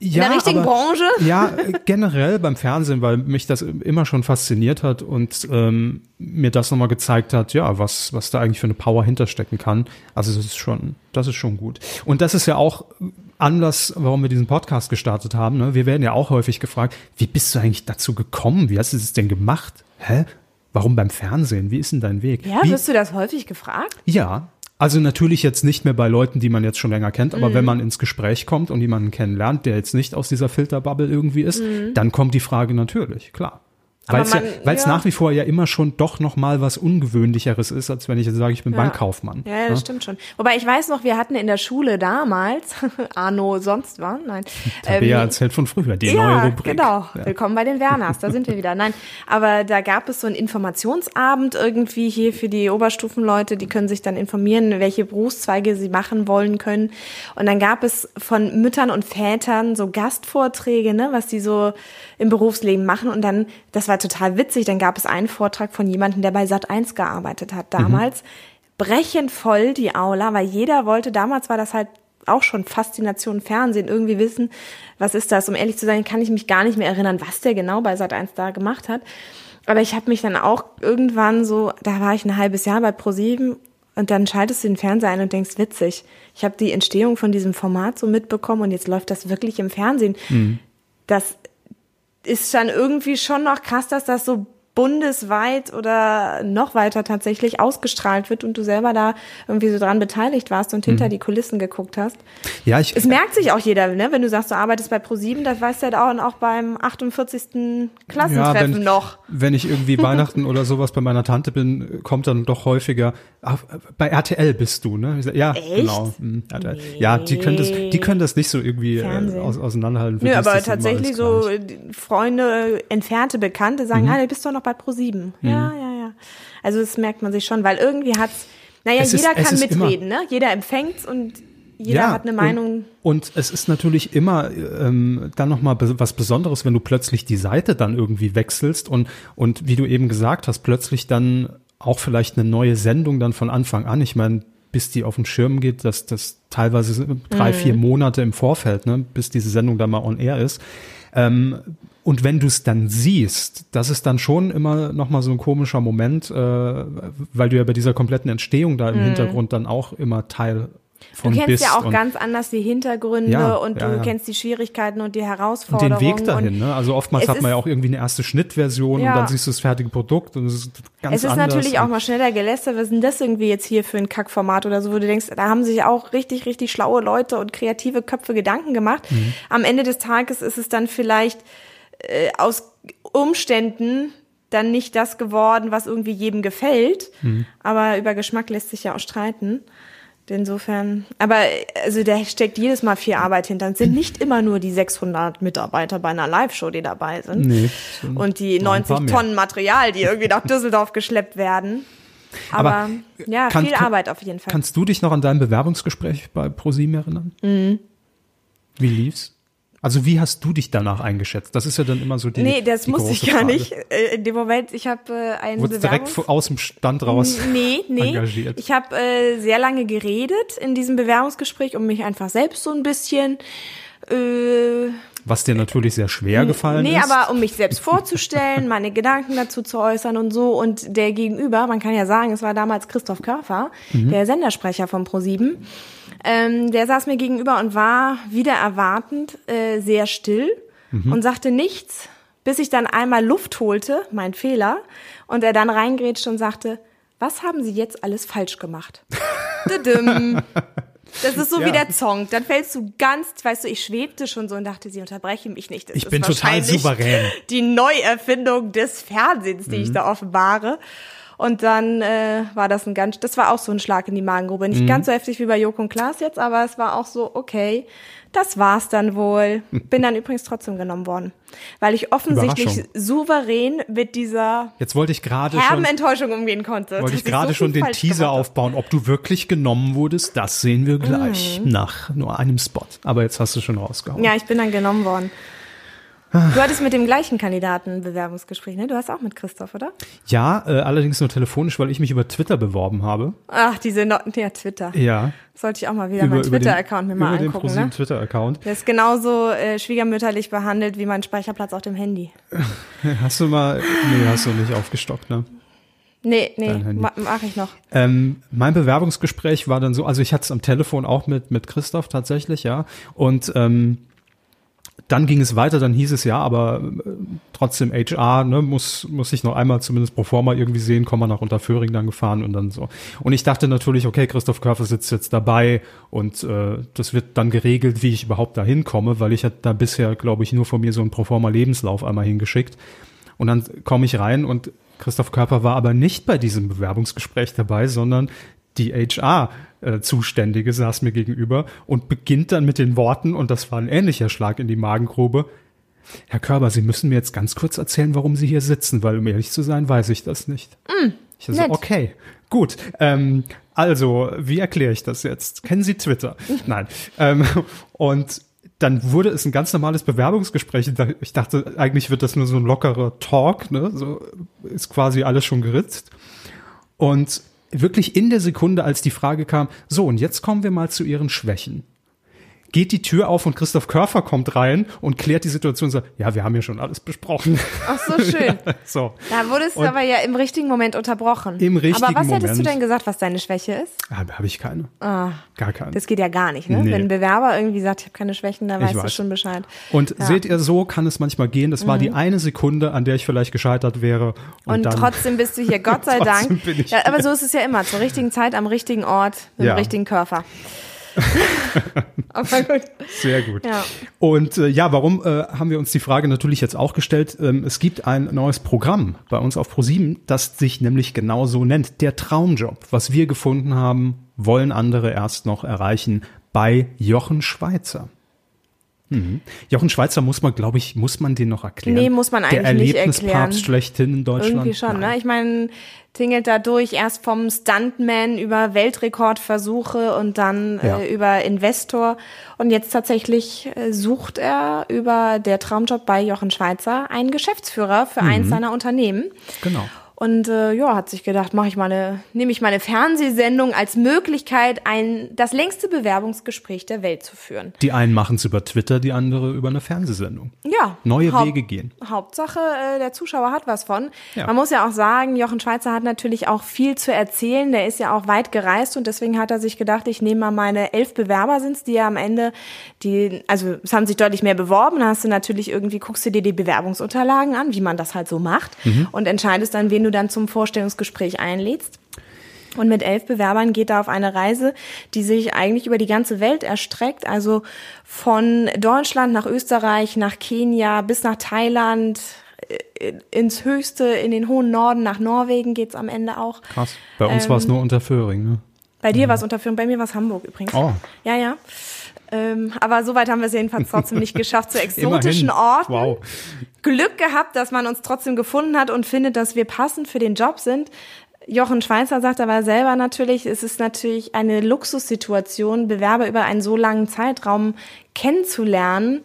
In ja, der richtigen aber, Branche? Ja, generell beim Fernsehen, weil mich das immer schon fasziniert hat und ähm, mir das nochmal gezeigt hat, ja, was, was da eigentlich für eine Power hinterstecken kann. Also das ist schon, das ist schon gut. Und das ist ja auch Anlass, warum wir diesen Podcast gestartet haben. Ne? Wir werden ja auch häufig gefragt, wie bist du eigentlich dazu gekommen? Wie hast du das denn gemacht? Hä? Warum beim Fernsehen? Wie ist denn dein Weg? Ja, wie? wirst du das häufig gefragt? Ja, also natürlich jetzt nicht mehr bei Leuten, die man jetzt schon länger kennt, aber mhm. wenn man ins Gespräch kommt und jemanden kennenlernt, der jetzt nicht aus dieser Filterbubble irgendwie ist, mhm. dann kommt die Frage natürlich, klar. Weil es ja, ja. nach wie vor ja immer schon doch noch mal was Ungewöhnlicheres ist, als wenn ich jetzt sage, ich bin ja. Bankkaufmann. Ja, das stimmt schon. Wobei ich weiß noch, wir hatten in der Schule damals, Arno sonst war, nein. Tabea ähm, erzählt von früher, die ja, neue Rubrik. genau. Willkommen bei den Werners, da sind wir wieder. Nein, aber da gab es so einen Informationsabend irgendwie hier für die Oberstufenleute, die können sich dann informieren, welche Berufszweige sie machen wollen können. Und dann gab es von Müttern und Vätern so Gastvorträge, ne, was die so im Berufsleben machen. Und dann, das war total witzig, dann gab es einen Vortrag von jemandem, der bei Sat 1 gearbeitet hat damals. Mhm. Brechend voll die Aula, weil jeder wollte, damals war das halt auch schon Faszination Fernsehen, irgendwie wissen, was ist das? Um ehrlich zu sein, kann ich mich gar nicht mehr erinnern, was der genau bei Sat 1 da gemacht hat. Aber ich habe mich dann auch irgendwann so, da war ich ein halbes Jahr bei ProSieben und dann schaltest du den Fernseher ein und denkst, witzig, ich habe die Entstehung von diesem Format so mitbekommen und jetzt läuft das wirklich im Fernsehen. Mhm. Das ist dann irgendwie schon noch krass, dass das so bundesweit oder noch weiter tatsächlich ausgestrahlt wird und du selber da irgendwie so dran beteiligt warst und hinter mhm. die Kulissen geguckt hast. Ja, ich. Es merkt sich auch jeder, ne? Wenn du sagst, du arbeitest bei ProSieben, das weißt du ja auch, auch beim 48. Klassentreffen ja, wenn, noch. Wenn ich irgendwie Weihnachten oder sowas bei meiner Tante bin, kommt dann doch häufiger, ach, bei RTL bist du, ne? Ja, Echt? genau. Mhm, nee. Ja, die können das, die können das nicht so irgendwie äh, aus, auseinanderhalten. Nö, aber tatsächlich so Freunde, entfernte Bekannte sagen, mhm. du bist doch noch bei Pro7. Mhm. Ja, ja, ja. Also das merkt man sich schon, weil irgendwie hat's, naja, es jeder ist, kann mitreden, ne? Jeder empfängt's und jeder ja, hat eine Meinung. Und, und, es ist natürlich immer ähm, dann nochmal was Besonderes, wenn du plötzlich die Seite dann irgendwie wechselst und, und wie du eben gesagt hast, plötzlich dann auch vielleicht eine neue Sendung dann von Anfang an. Ich meine, bis die auf den Schirm geht, dass das teilweise drei, mhm. vier Monate im Vorfeld, ne, bis diese Sendung dann mal on air ist. Ähm, und wenn du es dann siehst, das ist dann schon immer noch mal so ein komischer Moment, äh, weil du ja bei dieser kompletten Entstehung da im mhm. Hintergrund dann auch immer Teil von Du kennst bist ja auch ganz anders die Hintergründe ja, und du ja, ja. kennst die Schwierigkeiten und die Herausforderungen. Und den Weg dahin, ne? Also oftmals hat man ja auch irgendwie eine erste Schnittversion und dann siehst du das fertige Produkt und es ist ganz Es ist anders natürlich auch mal schneller gelästert, was ist denn das irgendwie jetzt hier für ein Kackformat oder so, wo du denkst, da haben sich auch richtig, richtig schlaue Leute und kreative Köpfe Gedanken gemacht. Mhm. Am Ende des Tages ist es dann vielleicht äh, aus Umständen dann nicht das geworden, was irgendwie jedem gefällt. Mhm. Aber über Geschmack lässt sich ja auch streiten. insofern, aber also da steckt jedes Mal viel Arbeit hinter. Es sind nicht immer nur die 600 Mitarbeiter bei einer Live-Show, die dabei sind. Nee, Und die noch ein 90 paar mehr. Tonnen Material, die irgendwie nach Düsseldorf geschleppt werden. Aber, Aber, ja, kann- viel Arbeit auf jeden Fall. Kannst du dich noch an dein Bewerbungsgespräch bei ProSieben erinnern? Mhm. Wie lief's? Also wie hast du dich danach eingeschätzt? Das ist ja dann immer so die nee, das die musste ich gar Frage. nicht. Äh, In dem Moment, ich habe äh, einen Wurdest direkt Bewerbungs- vo- aus dem Stand raus Nee, nee. engagiert? Ich habe äh, sehr lange geredet in diesem Bewerbungsgespräch, um mich einfach selbst so ein bisschen äh, Was dir natürlich sehr schwer gefallen nee, ist. aber um mich selbst vorzustellen, meine Gedanken dazu zu äußern und so. Und der Gegenüber, man kann ja sagen, es war damals Christoph Körfer, Mhm. der Sendersprecher von Pro7. Ähm, der saß mir gegenüber und war wieder erwartend äh, sehr still Mhm. und sagte nichts, bis ich dann einmal Luft holte, mein Fehler, und er dann reingrätschte und sagte, was haben Sie jetzt alles falsch gemacht? Das ist so Ja. wie der Song. Dann fällst du ganz, weißt du, ich schwebte schon so und dachte, sie unterbrechen mich nicht. Das Ich bin total souverän. Die Neuerfindung des Fernsehens, die Mhm. ich da offenbare. Und dann äh, war das ein ganz, das war auch so ein Schlag in die Magengrube. Mhm. Nicht ganz so heftig wie bei Joko und Klaas jetzt, aber es war auch so, okay, das war's dann wohl. Bin dann übrigens trotzdem genommen worden. Weil ich offensichtlich souverän mit dieser Jetzt wollte ich gerade herben schon, Enttäuschung umgehen konnte. wollte ich gerade so schon den Teaser gemacht aufbauen. Ob du wirklich genommen wurdest, das sehen wir gleich nach nur einem Spot. Aber jetzt hast du schon rausgehauen. Ja, ich bin dann genommen worden. Du hattest mit dem gleichen Kandidaten ein Bewerbungsgespräch, ne? Du hast auch mit Christoph, oder? Ja, äh, allerdings nur telefonisch, weil ich mich über Twitter beworben habe. Ach, diese no ja, Twitter. Ja. Sollte ich auch mal wieder meinen Twitter-Account mir mal über den angucken, ProSieben ne? Twitter-Account. Der ist genauso äh, schwiegermütterlich behandelt wie mein Speicherplatz auf dem Handy. Hast du mal, nee, hast du nicht aufgestockt, ne? Nee, nee, ma mach ich noch. Ähm, mein Bewerbungsgespräch war dann so, also ich hatte es am Telefon auch mit, mit Christoph tatsächlich, ja. Und ähm, dann ging es weiter, dann hieß es ja, aber äh, trotzdem HR, ne, muss, muss ich noch einmal zumindest pro forma irgendwie sehen, komm mal nach Unterföhring dann gefahren und dann so. Und ich dachte natürlich, okay, Christoph Körfer sitzt jetzt dabei und äh, das wird dann geregelt, wie ich überhaupt da hinkomme, weil ich hatte da bisher, glaube ich, nur von mir so einen pro forma Lebenslauf einmal hingeschickt. Und dann komme ich rein und Christoph Körper war aber nicht bei diesem Bewerbungsgespräch dabei, sondern die HR-Zuständige saß mir gegenüber und beginnt dann mit den Worten, und das war ein ähnlicher Schlag in die Magengrube, Herr Körber, Sie müssen mir jetzt ganz kurz erzählen, warum Sie hier sitzen, weil um ehrlich zu sein, weiß ich das nicht. ich so, nett. okay, gut. Ähm, also, wie erkläre ich das jetzt? Kennen Sie Twitter? Nein. Ähm, und dann wurde es ein ganz normales Bewerbungsgespräch. Ich dachte, eigentlich wird das nur so ein lockerer Talk, ne? So ist quasi alles schon geritzt. Und wirklich in der Sekunde, als die Frage kam, so, und jetzt kommen wir mal zu Ihren Schwächen. Geht die Tür auf und Christoph Körfer kommt rein und klärt die Situation und sagt, ja, wir haben ja schon alles besprochen. Ach so, schön. so. Da wurdest du aber ja im richtigen Moment unterbrochen. Im richtigen Aber was hättest du Moment. denn gesagt, was deine Schwäche ist? Habe hab ich keine. Ah, Gar keine. das geht ja gar nicht, ne? Nee. Wenn ein Bewerber irgendwie sagt, ich habe keine Schwächen, dann weißt du weiß. schon Bescheid. Und Ja. Mhm. seht ihr, so kann es manchmal gehen. Das war die eine Sekunde, an der ich vielleicht gescheitert wäre. Und, Und trotzdem bist du hier, Gott sei Dank. bin ich Ja, aber so ist es ja immer. Zur richtigen Zeit, am richtigen Ort, mit Ja. dem richtigen Körper. aber gut. Sehr gut. Ja. Und äh, ja, warum äh, haben wir uns die Frage natürlich jetzt auch gestellt? Ähm, es gibt ein neues Programm bei uns auf ProSieben, das sich nämlich genau so nennt, der Traumjob. Was wir gefunden haben, wollen andere erst noch erreichen bei Jochen Schweizer. Mhm. Jochen Schweizer muss man, glaube ich, muss man den noch erklären. Nee, muss man Der eigentlich nicht Erlebnispapst erklären. schlechthin in Deutschland. Irgendwie schon, Nein. ne? Ich meine, tingelt da durch, erst vom Stuntman über Weltrekordversuche und dann Ja. äh, über Investor. Und jetzt tatsächlich äh, sucht er über der Traumjob bei Jochen Schweizer einen Geschäftsführer für eins seiner Unternehmen. Genau. Und äh, ja, hat sich gedacht, mache ich mal nehme ich mal eine Fernsehsendung als Möglichkeit, ein das längste Bewerbungsgespräch der Welt zu führen. Die einen machen es über Twitter, die andere über eine Fernsehsendung. Ja. Neue Haupt- Wege gehen. Hauptsache, äh, der Zuschauer hat was von. Ja. Man muss ja auch sagen, Jochen Schweizer hat natürlich auch viel zu erzählen. Der ist ja auch weit gereist und deswegen hat er sich gedacht, ich nehme mal meine elf Bewerber sind's, die ja am Ende, die, also es haben sich deutlich mehr beworben. Da hast du natürlich irgendwie, guckst du dir die Bewerbungsunterlagen an, wie man das halt so macht und entscheidest dann, wen du dann zum Vorstellungsgespräch einlädst. Und mit elf Bewerbern geht er auf eine Reise, die sich eigentlich über die ganze Welt erstreckt. Also von Deutschland nach Österreich, nach Kenia bis nach Thailand, äh, ins höchste, in den hohen Norden, nach Norwegen geht's am Ende auch. Krass. Bei uns war es nur unter Föhring, ne? Bei dir war es Unterführung, bei mir war es Hamburg übrigens. Oh. Ja, ja. Ähm, aber soweit haben wir es jedenfalls trotzdem nicht geschafft, zu exotischen Immerhin. Orten. Wow. Glück gehabt, dass man uns trotzdem gefunden hat und findet, dass wir passend für den Job sind. Jochen Schweizer sagt aber selber natürlich, es ist natürlich eine Luxussituation, Bewerber über einen so langen Zeitraum kennenzulernen.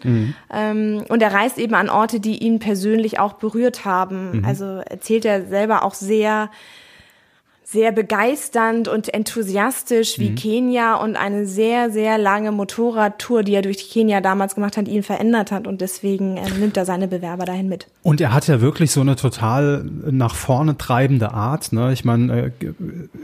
Ähm, und er reist eben an Orte, die ihn persönlich auch berührt haben. Also erzählt er selber auch sehr sehr begeisternd und enthusiastisch, wie Kenia und eine sehr, sehr lange Motorradtour, die er durch Kenia damals gemacht hat, ihn verändert hat. Und deswegen ähm, nimmt er seine Bewerber dahin mit. Und er hat ja wirklich so eine total nach vorne treibende Art. Ne? Ich meine, äh,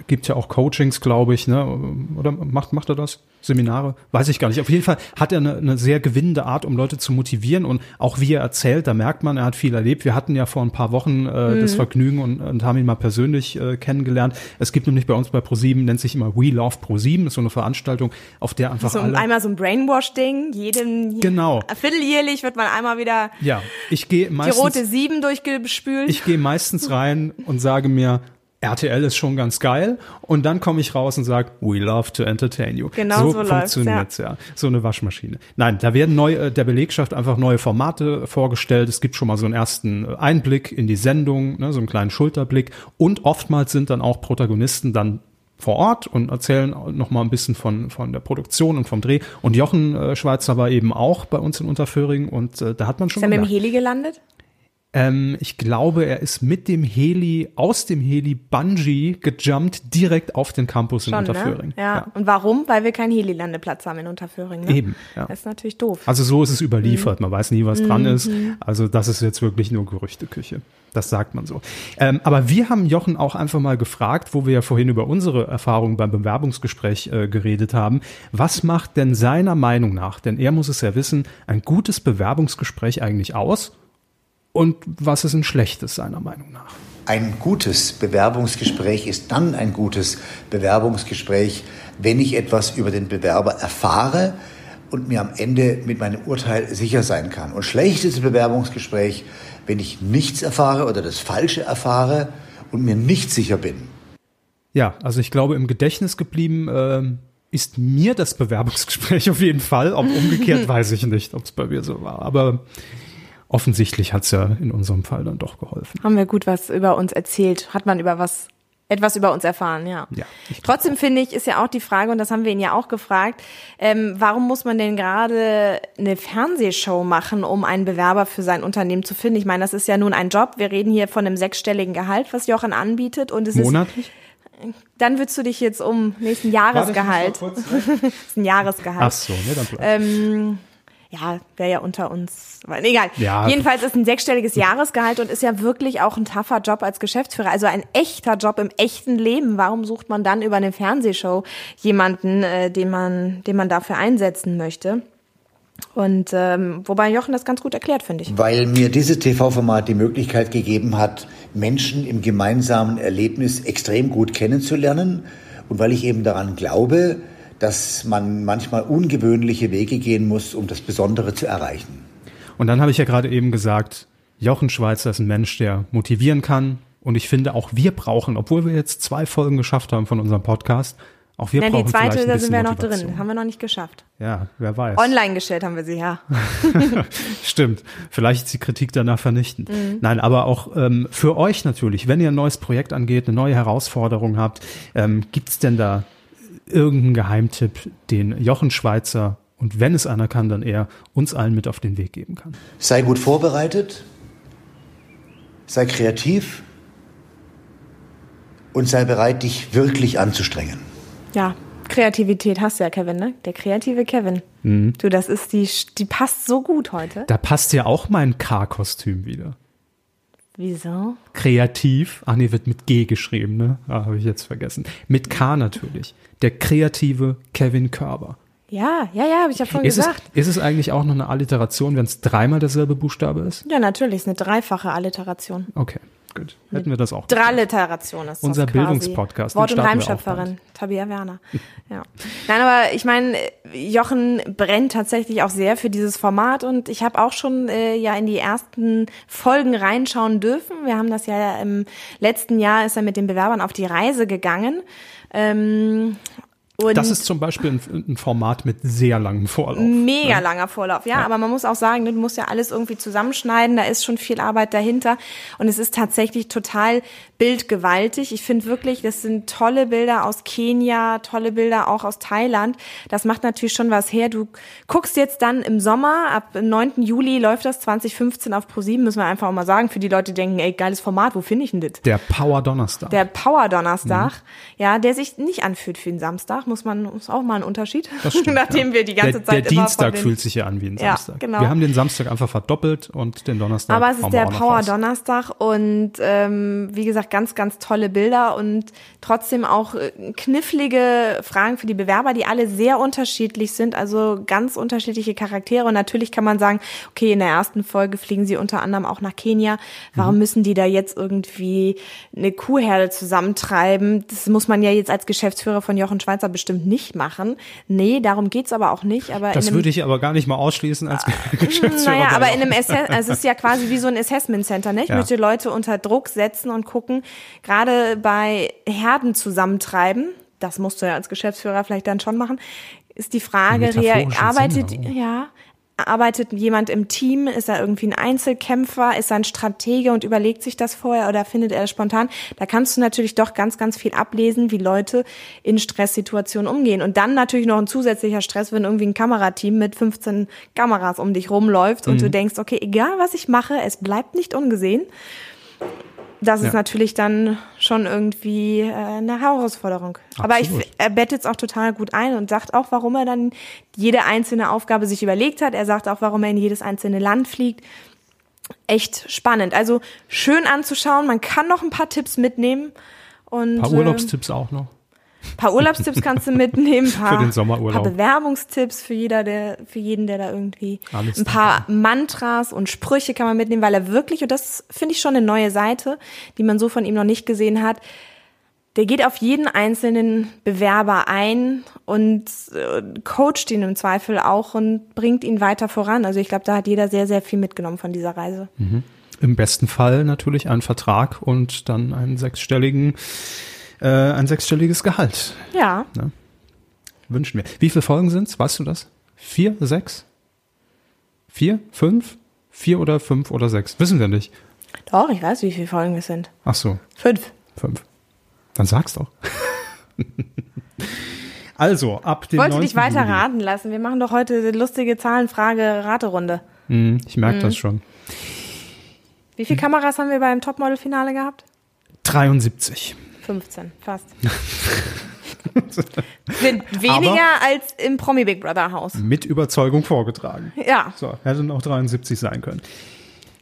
gibt ja auch Coachings, glaube ich, ne? Oder macht macht er das? Seminare? Weiß ich gar nicht. Auf jeden Fall hat er eine, eine sehr gewinnende Art, um Leute zu motivieren. Und auch wie er erzählt, da merkt man, er hat viel erlebt. Wir hatten ja vor ein paar Wochen äh, das Vergnügen und, und haben ihn mal persönlich äh, kennengelernt. Es gibt nämlich bei uns bei ProSieben, nennt sich immer We Love ProSieben, ist so eine Veranstaltung, auf der einfach So alle einmal so ein Brainwash-Ding. Jedem Genau. Vierteljährlich wird man einmal wieder ja, ich gehe die meistens rote Sieben durchgespült. ich gehe meistens rein und sage mir, RTL ist schon ganz geil. Und dann komme ich raus und sage, we love to entertain you. Genau so läuft's, funktioniert's ja. So eine Waschmaschine. Nein, da werden neu, äh, der Belegschaft einfach neue Formate vorgestellt. Es gibt schon mal so einen ersten äh, Einblick in die Sendung, ne, so einen kleinen Schulterblick. Und oftmals sind dann auch Protagonisten dann vor Ort und erzählen noch mal ein bisschen von, von der Produktion und vom Dreh. Und Jochen äh, Schweizer war eben auch bei uns in Unterföhring und äh, da hat man schon ist er mit dem Heli gelandet? Ähm, ich glaube, er ist mit dem Heli, aus dem Heli Bungee gejumpt, direkt auf den Campus in Schon, Unterföhring. ne? Ja. Und warum? Weil wir keinen Heli-Landeplatz haben in Unterföhring. Ne? Eben, ja. Das ist natürlich doof. Also so ist es überliefert. Man weiß nie, was dran ist. Mhm. Also das ist jetzt wirklich nur Gerüchteküche. Das sagt man so. Ähm, aber wir haben Jochen auch einfach mal gefragt, wo wir ja vorhin über unsere Erfahrungen beim Bewerbungsgespräch äh, geredet haben. Was macht denn seiner Meinung nach, denn er muss es ja wissen, ein gutes Bewerbungsgespräch eigentlich aus? Und was ist ein schlechtes seiner Meinung nach? Ein gutes Bewerbungsgespräch ist dann ein gutes Bewerbungsgespräch, wenn ich etwas über den Bewerber erfahre und mir am Ende mit meinem Urteil sicher sein kann. Und schlechtes Bewerbungsgespräch, wenn ich nichts erfahre oder das Falsche erfahre und mir nicht sicher bin. Ja, also ich glaube, im Gedächtnis geblieben ähm, ist mir das Bewerbungsgespräch auf jeden Fall. Ob umgekehrt, weiß ich nicht, ob es bei mir so war. Aber offensichtlich hat's ja in unserem Fall dann doch geholfen. Haben wir gut was über uns erzählt? Hat man über was etwas über uns erfahren, ja. Ja, Trotzdem finde ich, ist ja auch die Frage, und das haben wir ihn ja auch gefragt, ähm, warum muss man denn gerade eine Fernsehshow machen, um einen Bewerber für sein Unternehmen zu finden? Ich meine, das ist ja nun ein Job. Wir reden hier von einem sechsstelligen Gehalt, was Jochen anbietet. Und es Monatlich? ist, dann würdest du dich jetzt um nächsten Jahresgehalt. Das ist ein Jahresgehalt. Ach so, ne, dann bleib. Ähm, ja, wäre ja unter uns. Aber egal. Ja. Jedenfalls ist ein sechsstelliges Jahresgehalt und ist ja wirklich auch ein tougher Job als Geschäftsführer. Also ein echter Job im echten Leben. Warum sucht man dann über eine Fernsehshow jemanden, äh, den man, den man dafür einsetzen möchte? Und ähm, wobei Jochen das ganz gut erklärt, finde ich. Weil mir dieses TV-Format die Möglichkeit gegeben hat, Menschen im gemeinsamen Erlebnis extrem gut kennenzulernen und weil ich eben daran glaube, dass man manchmal ungewöhnliche Wege gehen muss, um das Besondere zu erreichen. Und dann habe ich ja gerade eben gesagt, Jochen Schweizer ist ein Mensch, der motivieren kann. Und ich finde, auch wir brauchen, obwohl wir jetzt zwei Folgen geschafft haben von unserem Podcast, auch wir Nein, brauchen die zweite, vielleicht ein da sind wir noch Motivation. drin. Haben wir noch nicht geschafft. Ja, wer weiß. Online gestellt haben wir sie, ja. Stimmt. Vielleicht ist die Kritik danach vernichtend. Mhm. Nein, aber auch ähm, für euch natürlich, wenn ihr ein neues Projekt angeht, eine neue Herausforderung habt, ähm, gibt's denn da irgendeinen Geheimtipp, den Jochen Schweizer und wenn es einer kann, dann er uns allen mit auf den Weg geben kann? Sei gut vorbereitet, sei kreativ und sei bereit, dich wirklich anzustrengen. Ja, Kreativität hast du ja, Kevin, ne? Der kreative Kevin. Mhm. Du, das ist die, die passt so gut heute. Da passt ja auch mein K-Kostüm wieder. Wieso? Kreativ, ach nee, wird mit G geschrieben, ne? Ah, habe ich jetzt vergessen. Mit K natürlich. Der kreative Kevin Körber. Ja, ja, ja, habe ich ja vorhin Ist es, gesagt. ist es eigentlich auch noch eine Alliteration, wenn es dreimal derselbe Buchstabe ist? Ja, natürlich, ist eine dreifache Alliteration. Okay. Gut, hätten wir das auch. Dralliteration ist Unser das. Bildungspodcast, Wort- und Reimschöpferin, Tabia Werner. Ja. Nein, aber ich meine, Jochen brennt tatsächlich auch sehr für dieses Format und ich habe auch schon äh, ja in die ersten Folgen reinschauen dürfen. Wir haben das ja im letzten Jahr ist er mit den Bewerbern auf die Reise gegangen. Ähm, und Das ist zum Beispiel ein, ein Format mit sehr langem Vorlauf. Mega langer Vorlauf, ja, aber man muss auch sagen, ne, du musst ja alles irgendwie zusammenschneiden, da ist schon viel Arbeit dahinter und es ist tatsächlich total bildgewaltig. Ich finde wirklich, das sind tolle Bilder aus Kenia, tolle Bilder auch aus Thailand. Das macht natürlich schon was her. Du guckst jetzt dann im Sommer, ab 9. Juli läuft das 2015 auf ProSieben, müssen wir einfach auch mal sagen, für die Leute, die denken, ey, geiles Format, wo finde ich denn das? Der Power Donnerstag. Der Power Donnerstag, Mhm. ja, der sich nicht anfühlt für den Samstag, muss man, ist auch mal ein Unterschied. Stimmt, Nachdem ja. wir die ganze der, Zeit Der immer Dienstag den, fühlt sich ja an wie ein Ja, Samstag. genau. Wir haben den Samstag einfach verdoppelt und den Donnerstag. Aber es ist der Power. Donnerstag und ähm, wie gesagt, ganz, ganz tolle Bilder und trotzdem auch äh, knifflige Fragen für die Bewerber, die alle sehr unterschiedlich sind, also ganz unterschiedliche Charaktere. Und natürlich kann man sagen, okay, in der ersten Folge fliegen sie unter anderem auch nach Kenia. Warum müssen die da jetzt irgendwie eine Kuhherde zusammentreiben? Das muss man ja jetzt als Geschäftsführer von Jochen Schweizer bestimmt nicht machen. Nee, darum geht's aber auch nicht. Aber Das würde ich aber gar nicht mal ausschließen als Geschäftsführer. naja, aber in einem Assess also es ist ja quasi wie so ein Assessment Center, ne? Ich Ja. möchte Leute unter Druck setzen und gucken, gerade bei Herden zusammentreiben, das musst du ja als Geschäftsführer vielleicht dann schon machen, ist die Frage, arbeitet, Sinne, ja, arbeitet jemand im Team? Ist er irgendwie ein Einzelkämpfer? Ist er ein Stratege und überlegt sich das vorher oder findet er das spontan? Da kannst du natürlich doch ganz, ganz viel ablesen, wie Leute in Stresssituationen umgehen. Und dann natürlich noch ein zusätzlicher Stress, wenn irgendwie ein Kamerateam mit 15 Kameras um dich rumläuft und du Mhm. denkst, okay, egal was ich mache, es bleibt nicht ungesehen. Das ist Ja. natürlich dann schon irgendwie äh, eine Herausforderung. Aber ich, Absolut. er bettet es auch total gut ein und sagt auch, warum er dann jede einzelne Aufgabe sich überlegt hat. Er sagt auch, warum er in jedes einzelne Land fliegt. Echt spannend. Also schön anzuschauen. Man kann noch ein paar Tipps mitnehmen. Und, Ein paar äh, Urlaubstipps auch noch. Paar Urlaubstipps kannst du mitnehmen, ein paar, Für den Sommerurlaub. paar Bewerbungstipps für jeder, der, für jeden, der da irgendwie Alles ein paar Mantras und Sprüche kann man mitnehmen, weil er wirklich, und das finde ich schon eine neue Seite, die man so von ihm noch nicht gesehen hat, der geht auf jeden einzelnen Bewerber ein und äh, coacht ihn im Zweifel auch und bringt ihn weiter voran. Also ich glaube, da hat jeder sehr, sehr viel mitgenommen von dieser Reise. Im besten Fall natürlich einen Vertrag und dann einen sechsstelligen, äh, ein sechsstelliges Gehalt. Ja, Wünschen wir. Wie viele Folgen sind's? Weißt du das? Vier, sechs? Vier, fünf? Vier oder fünf oder sechs? Wissen wir nicht. doch, ich weiß, wie viele Folgen es sind. Ach so, Fünf. fünf. Dann sag's doch. also, ab dem Ich wollte 9. dich weiter Juli. raten lassen. Wir machen doch heute eine lustige Zahlenfrage-Raterunde. Hm, ich merke Mhm. das schon. Wie viele Kameras haben wir beim Topmodel-Finale gehabt? 73. 15, fast. Sind weniger als im Promi Big Brother Haus. Mit Überzeugung vorgetragen. Ja, So, hätten auch 73 sein können.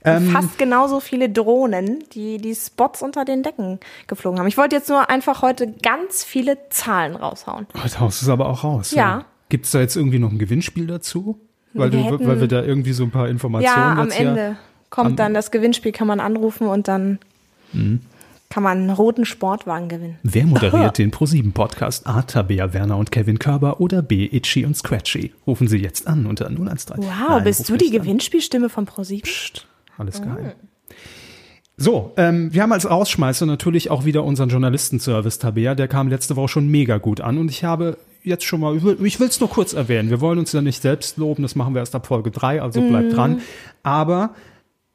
Ähm, fast genauso viele Drohnen, die die Spots unter den Decken geflogen haben. Ich wollte jetzt nur einfach heute ganz viele Zahlen raushauen. Heute haust du es aber auch raus. Ja. Gibt es da jetzt irgendwie noch ein Gewinnspiel dazu? Weil, Wir du, hätten- weil wir da irgendwie so ein paar Informationen Ja, am Ende kommt dann das Gewinnspiel, kann man anrufen und dann kann man einen roten Sportwagen gewinnen. Wer moderiert den Pro7-Podcast? A. Tabea Werner und Kevin Körber oder B. Itchy und Scratchy? Rufen Sie jetzt an unter 013. Wow, Nein, bist du die. Gewinnspielstimme von ProSieben? Psst, alles geheim. So, ähm, wir haben als Rausschmeißer natürlich auch wieder unseren Journalistenservice Tabea. Der kam letzte Woche schon mega gut an und ich habe jetzt schon mal, ich will- ich will es nur kurz erwähnen. Wir wollen uns ja nicht selbst loben, das machen wir erst ab Folge drei, also bleibt dran. Aber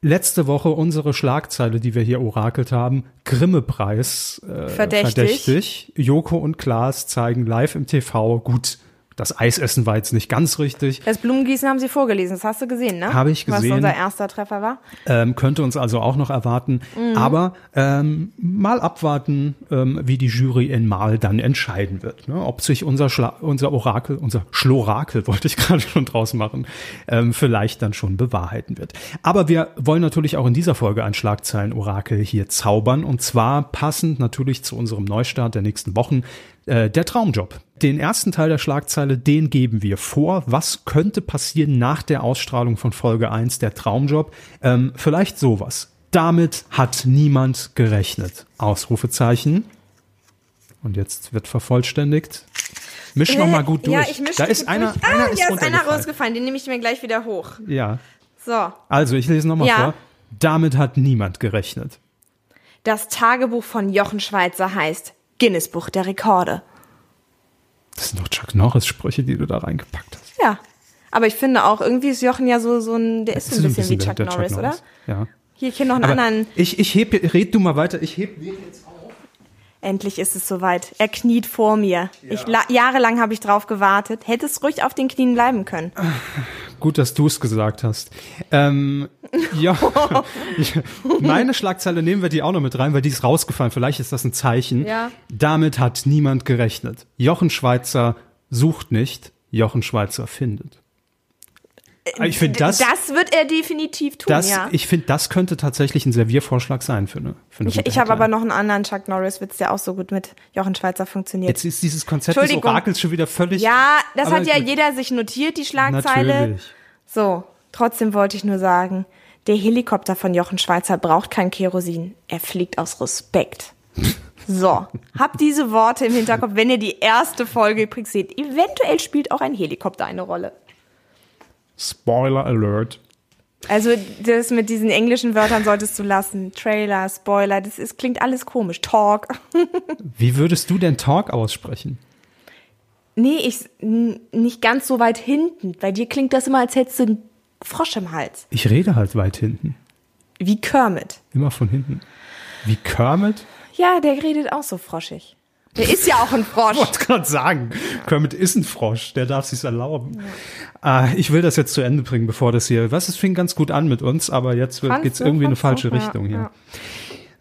letzte Woche unsere Schlagzeile, die wir hier orakelt haben, Grimme-Preis äh, Verdächtig. verdächtig. Joko und Klaas zeigen live im TV. Gut, das Eisessen war jetzt nicht ganz richtig. Das Blumengießen haben sie vorgelesen, das hast du gesehen, ne? Habe ich gesehen. Was unser erster Treffer war. Ähm, könnte uns also auch noch erwarten. Aber ähm, mal abwarten, ähm, wie die Jury in Mal dann entscheiden wird. Ne? Ob sich unser, Schla unser Orakel, unser Schlorakel, wollte ich gerade schon draus machen, ähm, vielleicht dann schon bewahrheiten wird. Aber wir wollen natürlich auch in dieser Folge ein Schlagzeilen-Orakel hier zaubern. Und zwar passend natürlich zu unserem Neustart der nächsten Wochen. Äh, der Traumjob. Den ersten Teil der Schlagzeile, den geben wir vor. Was könnte passieren nach der Ausstrahlung von Folge 1, der Traumjob? Ähm, vielleicht sowas. Damit hat niemand gerechnet. Ausrufezeichen. Und jetzt wird vervollständigt. Misch noch mal gut durch. Ja, ich mische da ist einer, durch. einer ah, ist ist einer rausgefallen. Den nehme ich mir gleich wieder hoch. Ja. So. Also, ich lese nochmal Ja. vor. Damit hat niemand gerechnet. Das Tagebuch von Jochen Schweizer heißt Guinness Buch der Rekorde. Das sind doch Chuck Norris-Sprüche, die du da reingepackt hast. Ja. Aber ich finde auch, irgendwie ist Jochen ja so, so ein, der ist so ein bisschen, wie der- Chuck der Norris, oder? Ja. Hier, ich kenne noch einen Aber anderen. ich, ich heb, red du mal weiter. Ich heb Endlich ist es soweit. Er kniet vor mir. Ich, la- jahrelang habe ich drauf gewartet. Hätte es ruhig auf den Knien bleiben können. Gut, dass du es gesagt hast. Ähm, ja, ich, meine Schlagzeile nehmen wir die auch noch mit rein, weil die ist rausgefallen. Vielleicht ist das ein Zeichen. Ja. Damit hat niemand gerechnet. Jochen Schweizer sucht nicht, Jochen Schweizer findet. Ich finde das, Das wird er definitiv tun, das, ja. ich finde, das könnte tatsächlich ein Serviervorschlag sein für eine. Für eine Ich, ich habe aber noch einen anderen Chuck Norris-Witz, der auch so gut mit Jochen Schweizer funktioniert. Jetzt ist dieses Konzept des. Orakels schon wieder völlig. ja, das hat ja jeder sich notiert, die Schlagzeile. Natürlich. So, trotzdem wollte ich nur sagen, der Helikopter von Jochen Schweizer braucht kein Kerosin. Er fliegt aus Respekt. So, habt diese Worte im Hinterkopf, wenn ihr die erste Folge übrigens seht. Eventuell spielt auch ein Helikopter eine Rolle. Spoiler Alert. Also das mit diesen englischen Wörtern solltest du lassen. Trailer, Spoiler, das ist, klingt alles komisch. Talk. Wie würdest du denn Talk aussprechen? Nee, ich n- nicht ganz so weit hinten. Bei dir klingt das immer, als hättest du einen Frosch im Hals. Ich rede halt weit hinten. Wie Kermit. Immer von hinten. Wie Kermit? Ja, der redet auch so froschig. Der ist ja auch ein Frosch. Ich wollte gerade sagen, Kermit ist ein Frosch, der darf sich's erlauben. Äh, ich will das jetzt zu Ende bringen, bevor das hier, was, es fing ganz gut an mit uns, aber jetzt wird- geht's du? irgendwie in eine Fandst du? falsche Ja, Richtung hier. ja.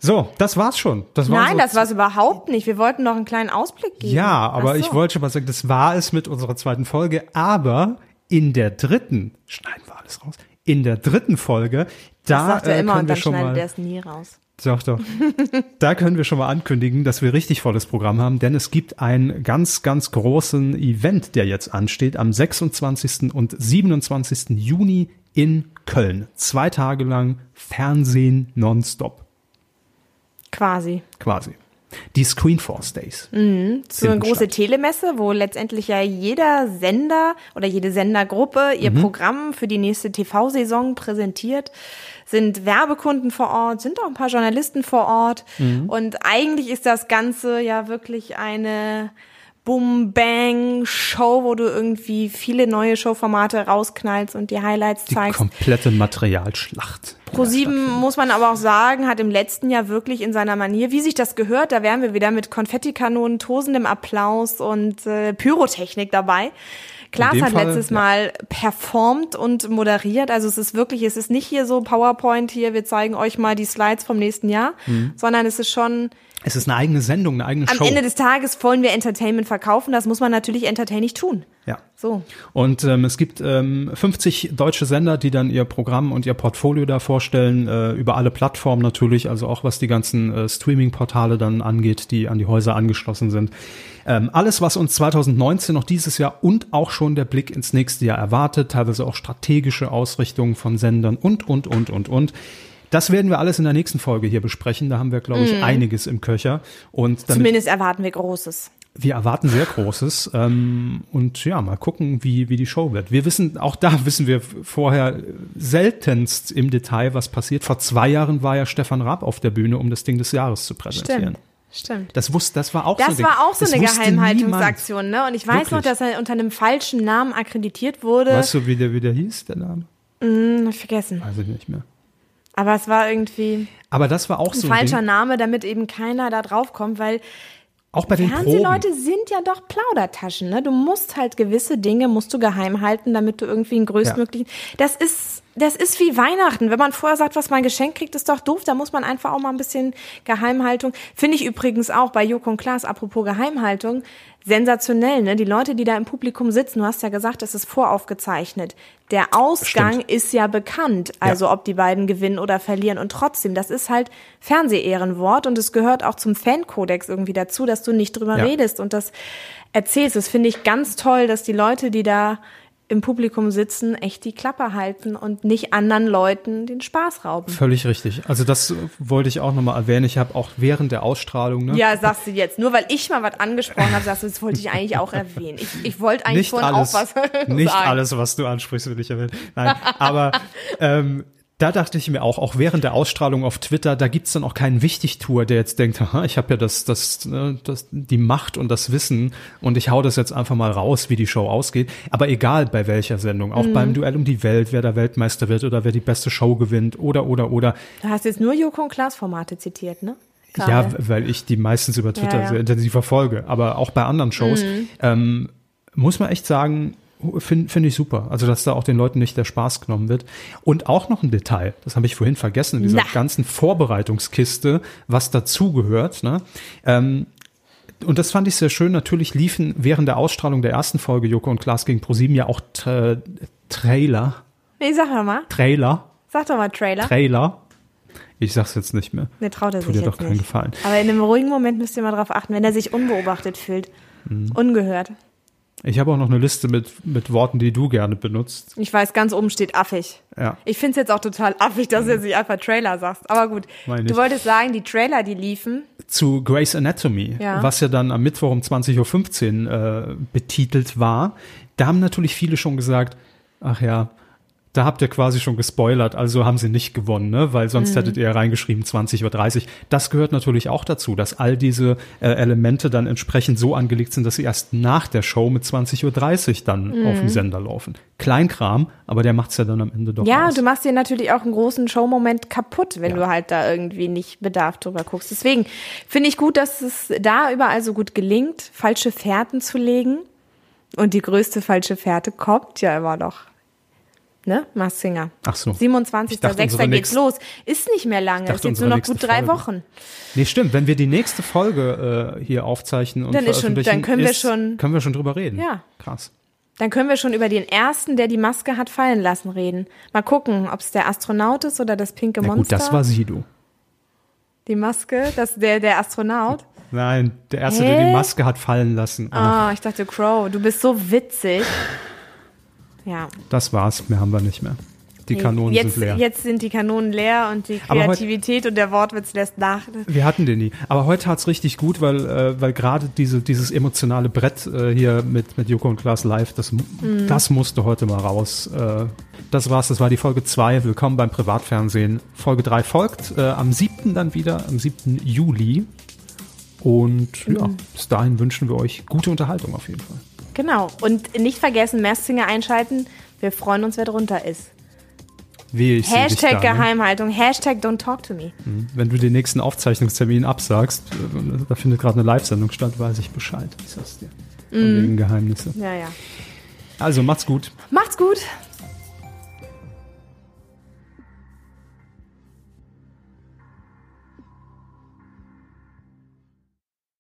So, das war's schon. Das war Nein, so das war's überhaupt nicht. Wir wollten noch einen kleinen Ausblick geben. Ja, aber so. ich wollte schon mal sagen, das war es mit unserer zweiten Folge, aber in der dritten, schneiden wir alles raus, in der dritten Folge, Das da sagt er äh, immer können und wir dann schon schneidet mal er es nie raus. Doch, doch. da können wir schon mal ankündigen, dass wir richtig volles Programm haben, denn es gibt einen ganz, ganz großen Event, der jetzt ansteht, am 26. und 27. Juni in Köln. Zwei Tage lang Fernsehen nonstop, Quasi. quasi. Die Screenforce Days. So eine große statt. Telemesse, wo letztendlich ja jeder Sender oder jede Sendergruppe ihr Mhm. Programm für die nächste TV-Saison präsentiert. Sind Werbekunden vor Ort, sind auch ein paar Journalisten vor Ort. Mhm. Und eigentlich ist das Ganze ja wirklich eine Boom-Bang-Show, wo du irgendwie viele neue Showformate rausknallst und die Highlights Die zeigst. komplette Materialschlacht. ProSieben muss man aber auch sagen, hat im letzten Jahr wirklich in seiner Manier, wie sich das gehört, da wären wir wieder mit Konfettikanonen, tosendem Applaus und äh, Pyrotechnik dabei. Klaas hat Fall, letztes ja. Mal performt und moderiert. Also es ist wirklich, es ist nicht hier so PowerPoint hier, wir zeigen euch mal die Slides vom nächsten Jahr, sondern es ist schon Es ist eine eigene Sendung, eine eigene am. Show. Ende des Tages wollen wir Entertainment verkaufen. Das muss man natürlich entertaining tun. ja. So. Und ähm, es gibt ähm, 50 deutsche Sender, die dann ihr Programm und ihr Portfolio da vorstellen, äh, über alle Plattformen natürlich, also auch was die ganzen äh, Streaming-Portale dann angeht, die an die Häuser angeschlossen sind. Ähm, alles, was uns 2019 noch dieses Jahr und auch schon der Blick ins nächste Jahr erwartet, teilweise auch strategische Ausrichtungen von Sendern und, und, und, und, und. Das werden wir alles in der nächsten Folge hier besprechen. Da haben wir, glaube ich, einiges im Köcher. Und Zumindest erwarten wir Großes. wir erwarten sehr Großes ähm, und ja, mal gucken, wie, wie die Show wird. Wir wissen, auch da wissen wir vorher seltenst im Detail, was passiert. Vor zwei Jahren war ja Stefan Raab auf der Bühne, um das Ding des Jahres zu präsentieren. Stimmt. Das wusste, das war auch so Das ein war auch so Das eine Geheimhaltungsaktion, ne? Und ich weiß noch, Wirklich? dass er unter einem falschen Namen akkreditiert wurde. Weißt du, wie der, wie der hieß, der Name? Ich vergessen. Weiß ich nicht mehr. Aber es war irgendwie Aber das war auch ein so ein falscher Ding. Name, damit eben keiner da drauf kommt, weil Auch bei den Proben. Fernsehleute sind ja doch Plaudertaschen, ne? Du musst halt gewisse Dinge musst du geheim halten, damit du irgendwie einen größtmöglichen. Das ist das ist wie Weihnachten. Wenn man vorher sagt, was man geschenkt kriegt, ist doch doof. Da muss man einfach auch mal ein bisschen Geheimhaltung. Finde ich übrigens auch bei Joko und Klaas, apropos Geheimhaltung, sensationell, ne? Die Leute, die da im Publikum sitzen, du hast ja gesagt, das ist voraufgezeichnet. Der Ausgang Stimmt. ist ja bekannt, also ob die beiden gewinnen oder verlieren. Und trotzdem, das ist halt Fernsehehrenwort und es gehört auch zum Fankodex irgendwie dazu, dass du nicht drüber Ja. redest und das erzählst. Das finde ich ganz toll, dass die Leute, die da im Publikum sitzen, echt die Klappe halten und nicht anderen Leuten den Spaß rauben. Völlig richtig. Also das wollte ich auch nochmal erwähnen. Ich habe auch während der Ausstrahlung, ne? Ja, sagst du jetzt. Nur weil ich mal was angesprochen habe, sagst du, das wollte ich eigentlich auch erwähnen. Ich, ich wollte eigentlich nicht vorhin alles, auch was Nicht sagen. alles, was du ansprichst, will ich erwähnen. Nein, aber ähm, da dachte ich mir auch, auch während der Ausstrahlung auf Twitter, da gibt's dann auch keinen Wichtigtour, der jetzt denkt, haha, ich habe ja das, das, ne, das, die Macht und das Wissen und ich hau das jetzt einfach mal raus, wie die Show ausgeht. Aber egal bei welcher Sendung, auch beim Duell um die Welt, wer der Weltmeister wird oder wer die beste Show gewinnt oder oder oder. Du hast jetzt nur Joko und Klaas Formate zitiert, ne? Ja, Gerade. weil ich die meistens über Twitter Ja, ja. sehr intensiv verfolge. Aber auch bei anderen Shows ähm, muss man echt sagen, finde find ich super. Also, dass da auch den Leuten nicht der Spaß genommen wird. Und auch noch ein Detail, das habe ich vorhin vergessen, in dieser Na. ganzen Vorbereitungskiste, was dazugehört. Ne? Ähm, und das fand ich sehr schön. Natürlich liefen während der Ausstrahlung der ersten Folge Joko und Klaas gegen ProSieben ja auch Tra Trailer, Nee, sag doch mal. Trailer, Sag doch mal Trailer. Trailer. Ich sag's jetzt nicht mehr. Ne, traut er Tut sich dir doch keinen nicht. Gefallen. Aber in einem ruhigen Moment müsst ihr mal drauf achten, wenn er sich unbeobachtet fühlt. Mhm. Ungehört. Ich habe auch noch eine Liste mit, mit Worten, die du gerne benutzt. Ich weiß, ganz oben steht affig. Ja. Ich finde es jetzt auch total affig, dass du jetzt nicht einfach Trailer sagst. Aber gut. Meine Du ich. wolltest sagen, die Trailer, die liefen. zu Grey's Anatomy, Ja. was ja dann am Mittwoch um 20.15 Uhr äh, betitelt war. Da haben natürlich viele schon gesagt, ach ja, da habt ihr quasi schon gespoilert, also haben sie nicht gewonnen, ne? weil sonst Mhm. hättet ihr reingeschrieben 20.30 Uhr. Das gehört natürlich auch dazu, dass all diese äh, Elemente dann entsprechend so angelegt sind, dass sie erst nach der Show mit 20.30 Uhr dann Mhm. auf dem Sender laufen. Kleinkram, aber der macht's ja dann am Ende doch Ja, aus. du machst dir natürlich auch einen großen Showmoment kaputt, wenn Ja. du halt da irgendwie nicht bedarft drüber guckst. Deswegen finde ich gut, dass es da überall so gut gelingt, falsche Fährten zu legen. Und die größte falsche Fährte kommt ja immer noch. Ne, Mars Singer. Ach so. 27.06. Ich dachte, unsere geht's los. Ist nicht mehr lange. dachte, Ist jetzt nur noch gut drei Folge. Wochen. Nee, stimmt. Wenn wir die nächste Folge äh, hier aufzeichnen und Dann ist schon- veröffentlichen, dann können wir ist, schon- können wir schon drüber reden. Ja. Krass. Dann können wir schon über den ersten, der die Maske hat fallen lassen, reden. Mal gucken, ob es der Astronaut ist oder das pinke Na gut, Monster. das war Sido. die Maske, das der der Astronaut. Nein, der erste, Hä? der die Maske hat fallen lassen. Ah, ich dachte Crow, du bist so witzig. Ja. das war's. Mehr haben wir nicht mehr. Die Kanonen jetzt, sind leer. Jetzt sind die Kanonen leer und die Kreativität und der Wortwitz lässt nach. Wir hatten den nie. Aber heute hat's richtig gut, weil, äh, weil gerade diese, dieses emotionale Brett äh, hier mit, mit Joko und Klaas live, das, Mhm. das musste heute mal raus. Äh, das war's, das war die Folge 2. Willkommen beim Privatfernsehen. Folge 3 folgt äh, am 7. dann wieder, am 7. Juli. Und ja, Mhm. bis dahin wünschen wir euch gute Unterhaltung auf jeden Fall. Genau. Und nicht vergessen, Messzinger einschalten. Wir freuen uns, wer drunter ist. Wehe, ich Hashtag ne? Geheimhaltung. Hashtag don't talk to me. Wenn du den nächsten Aufzeichnungstermin absagst, äh, da findet gerade eine Live-Sendung statt, weiß ich Bescheid. Ich sag's dir. Von Mhm. wegen Geheimnisse. Ja, ja. Also macht's gut. Macht's gut.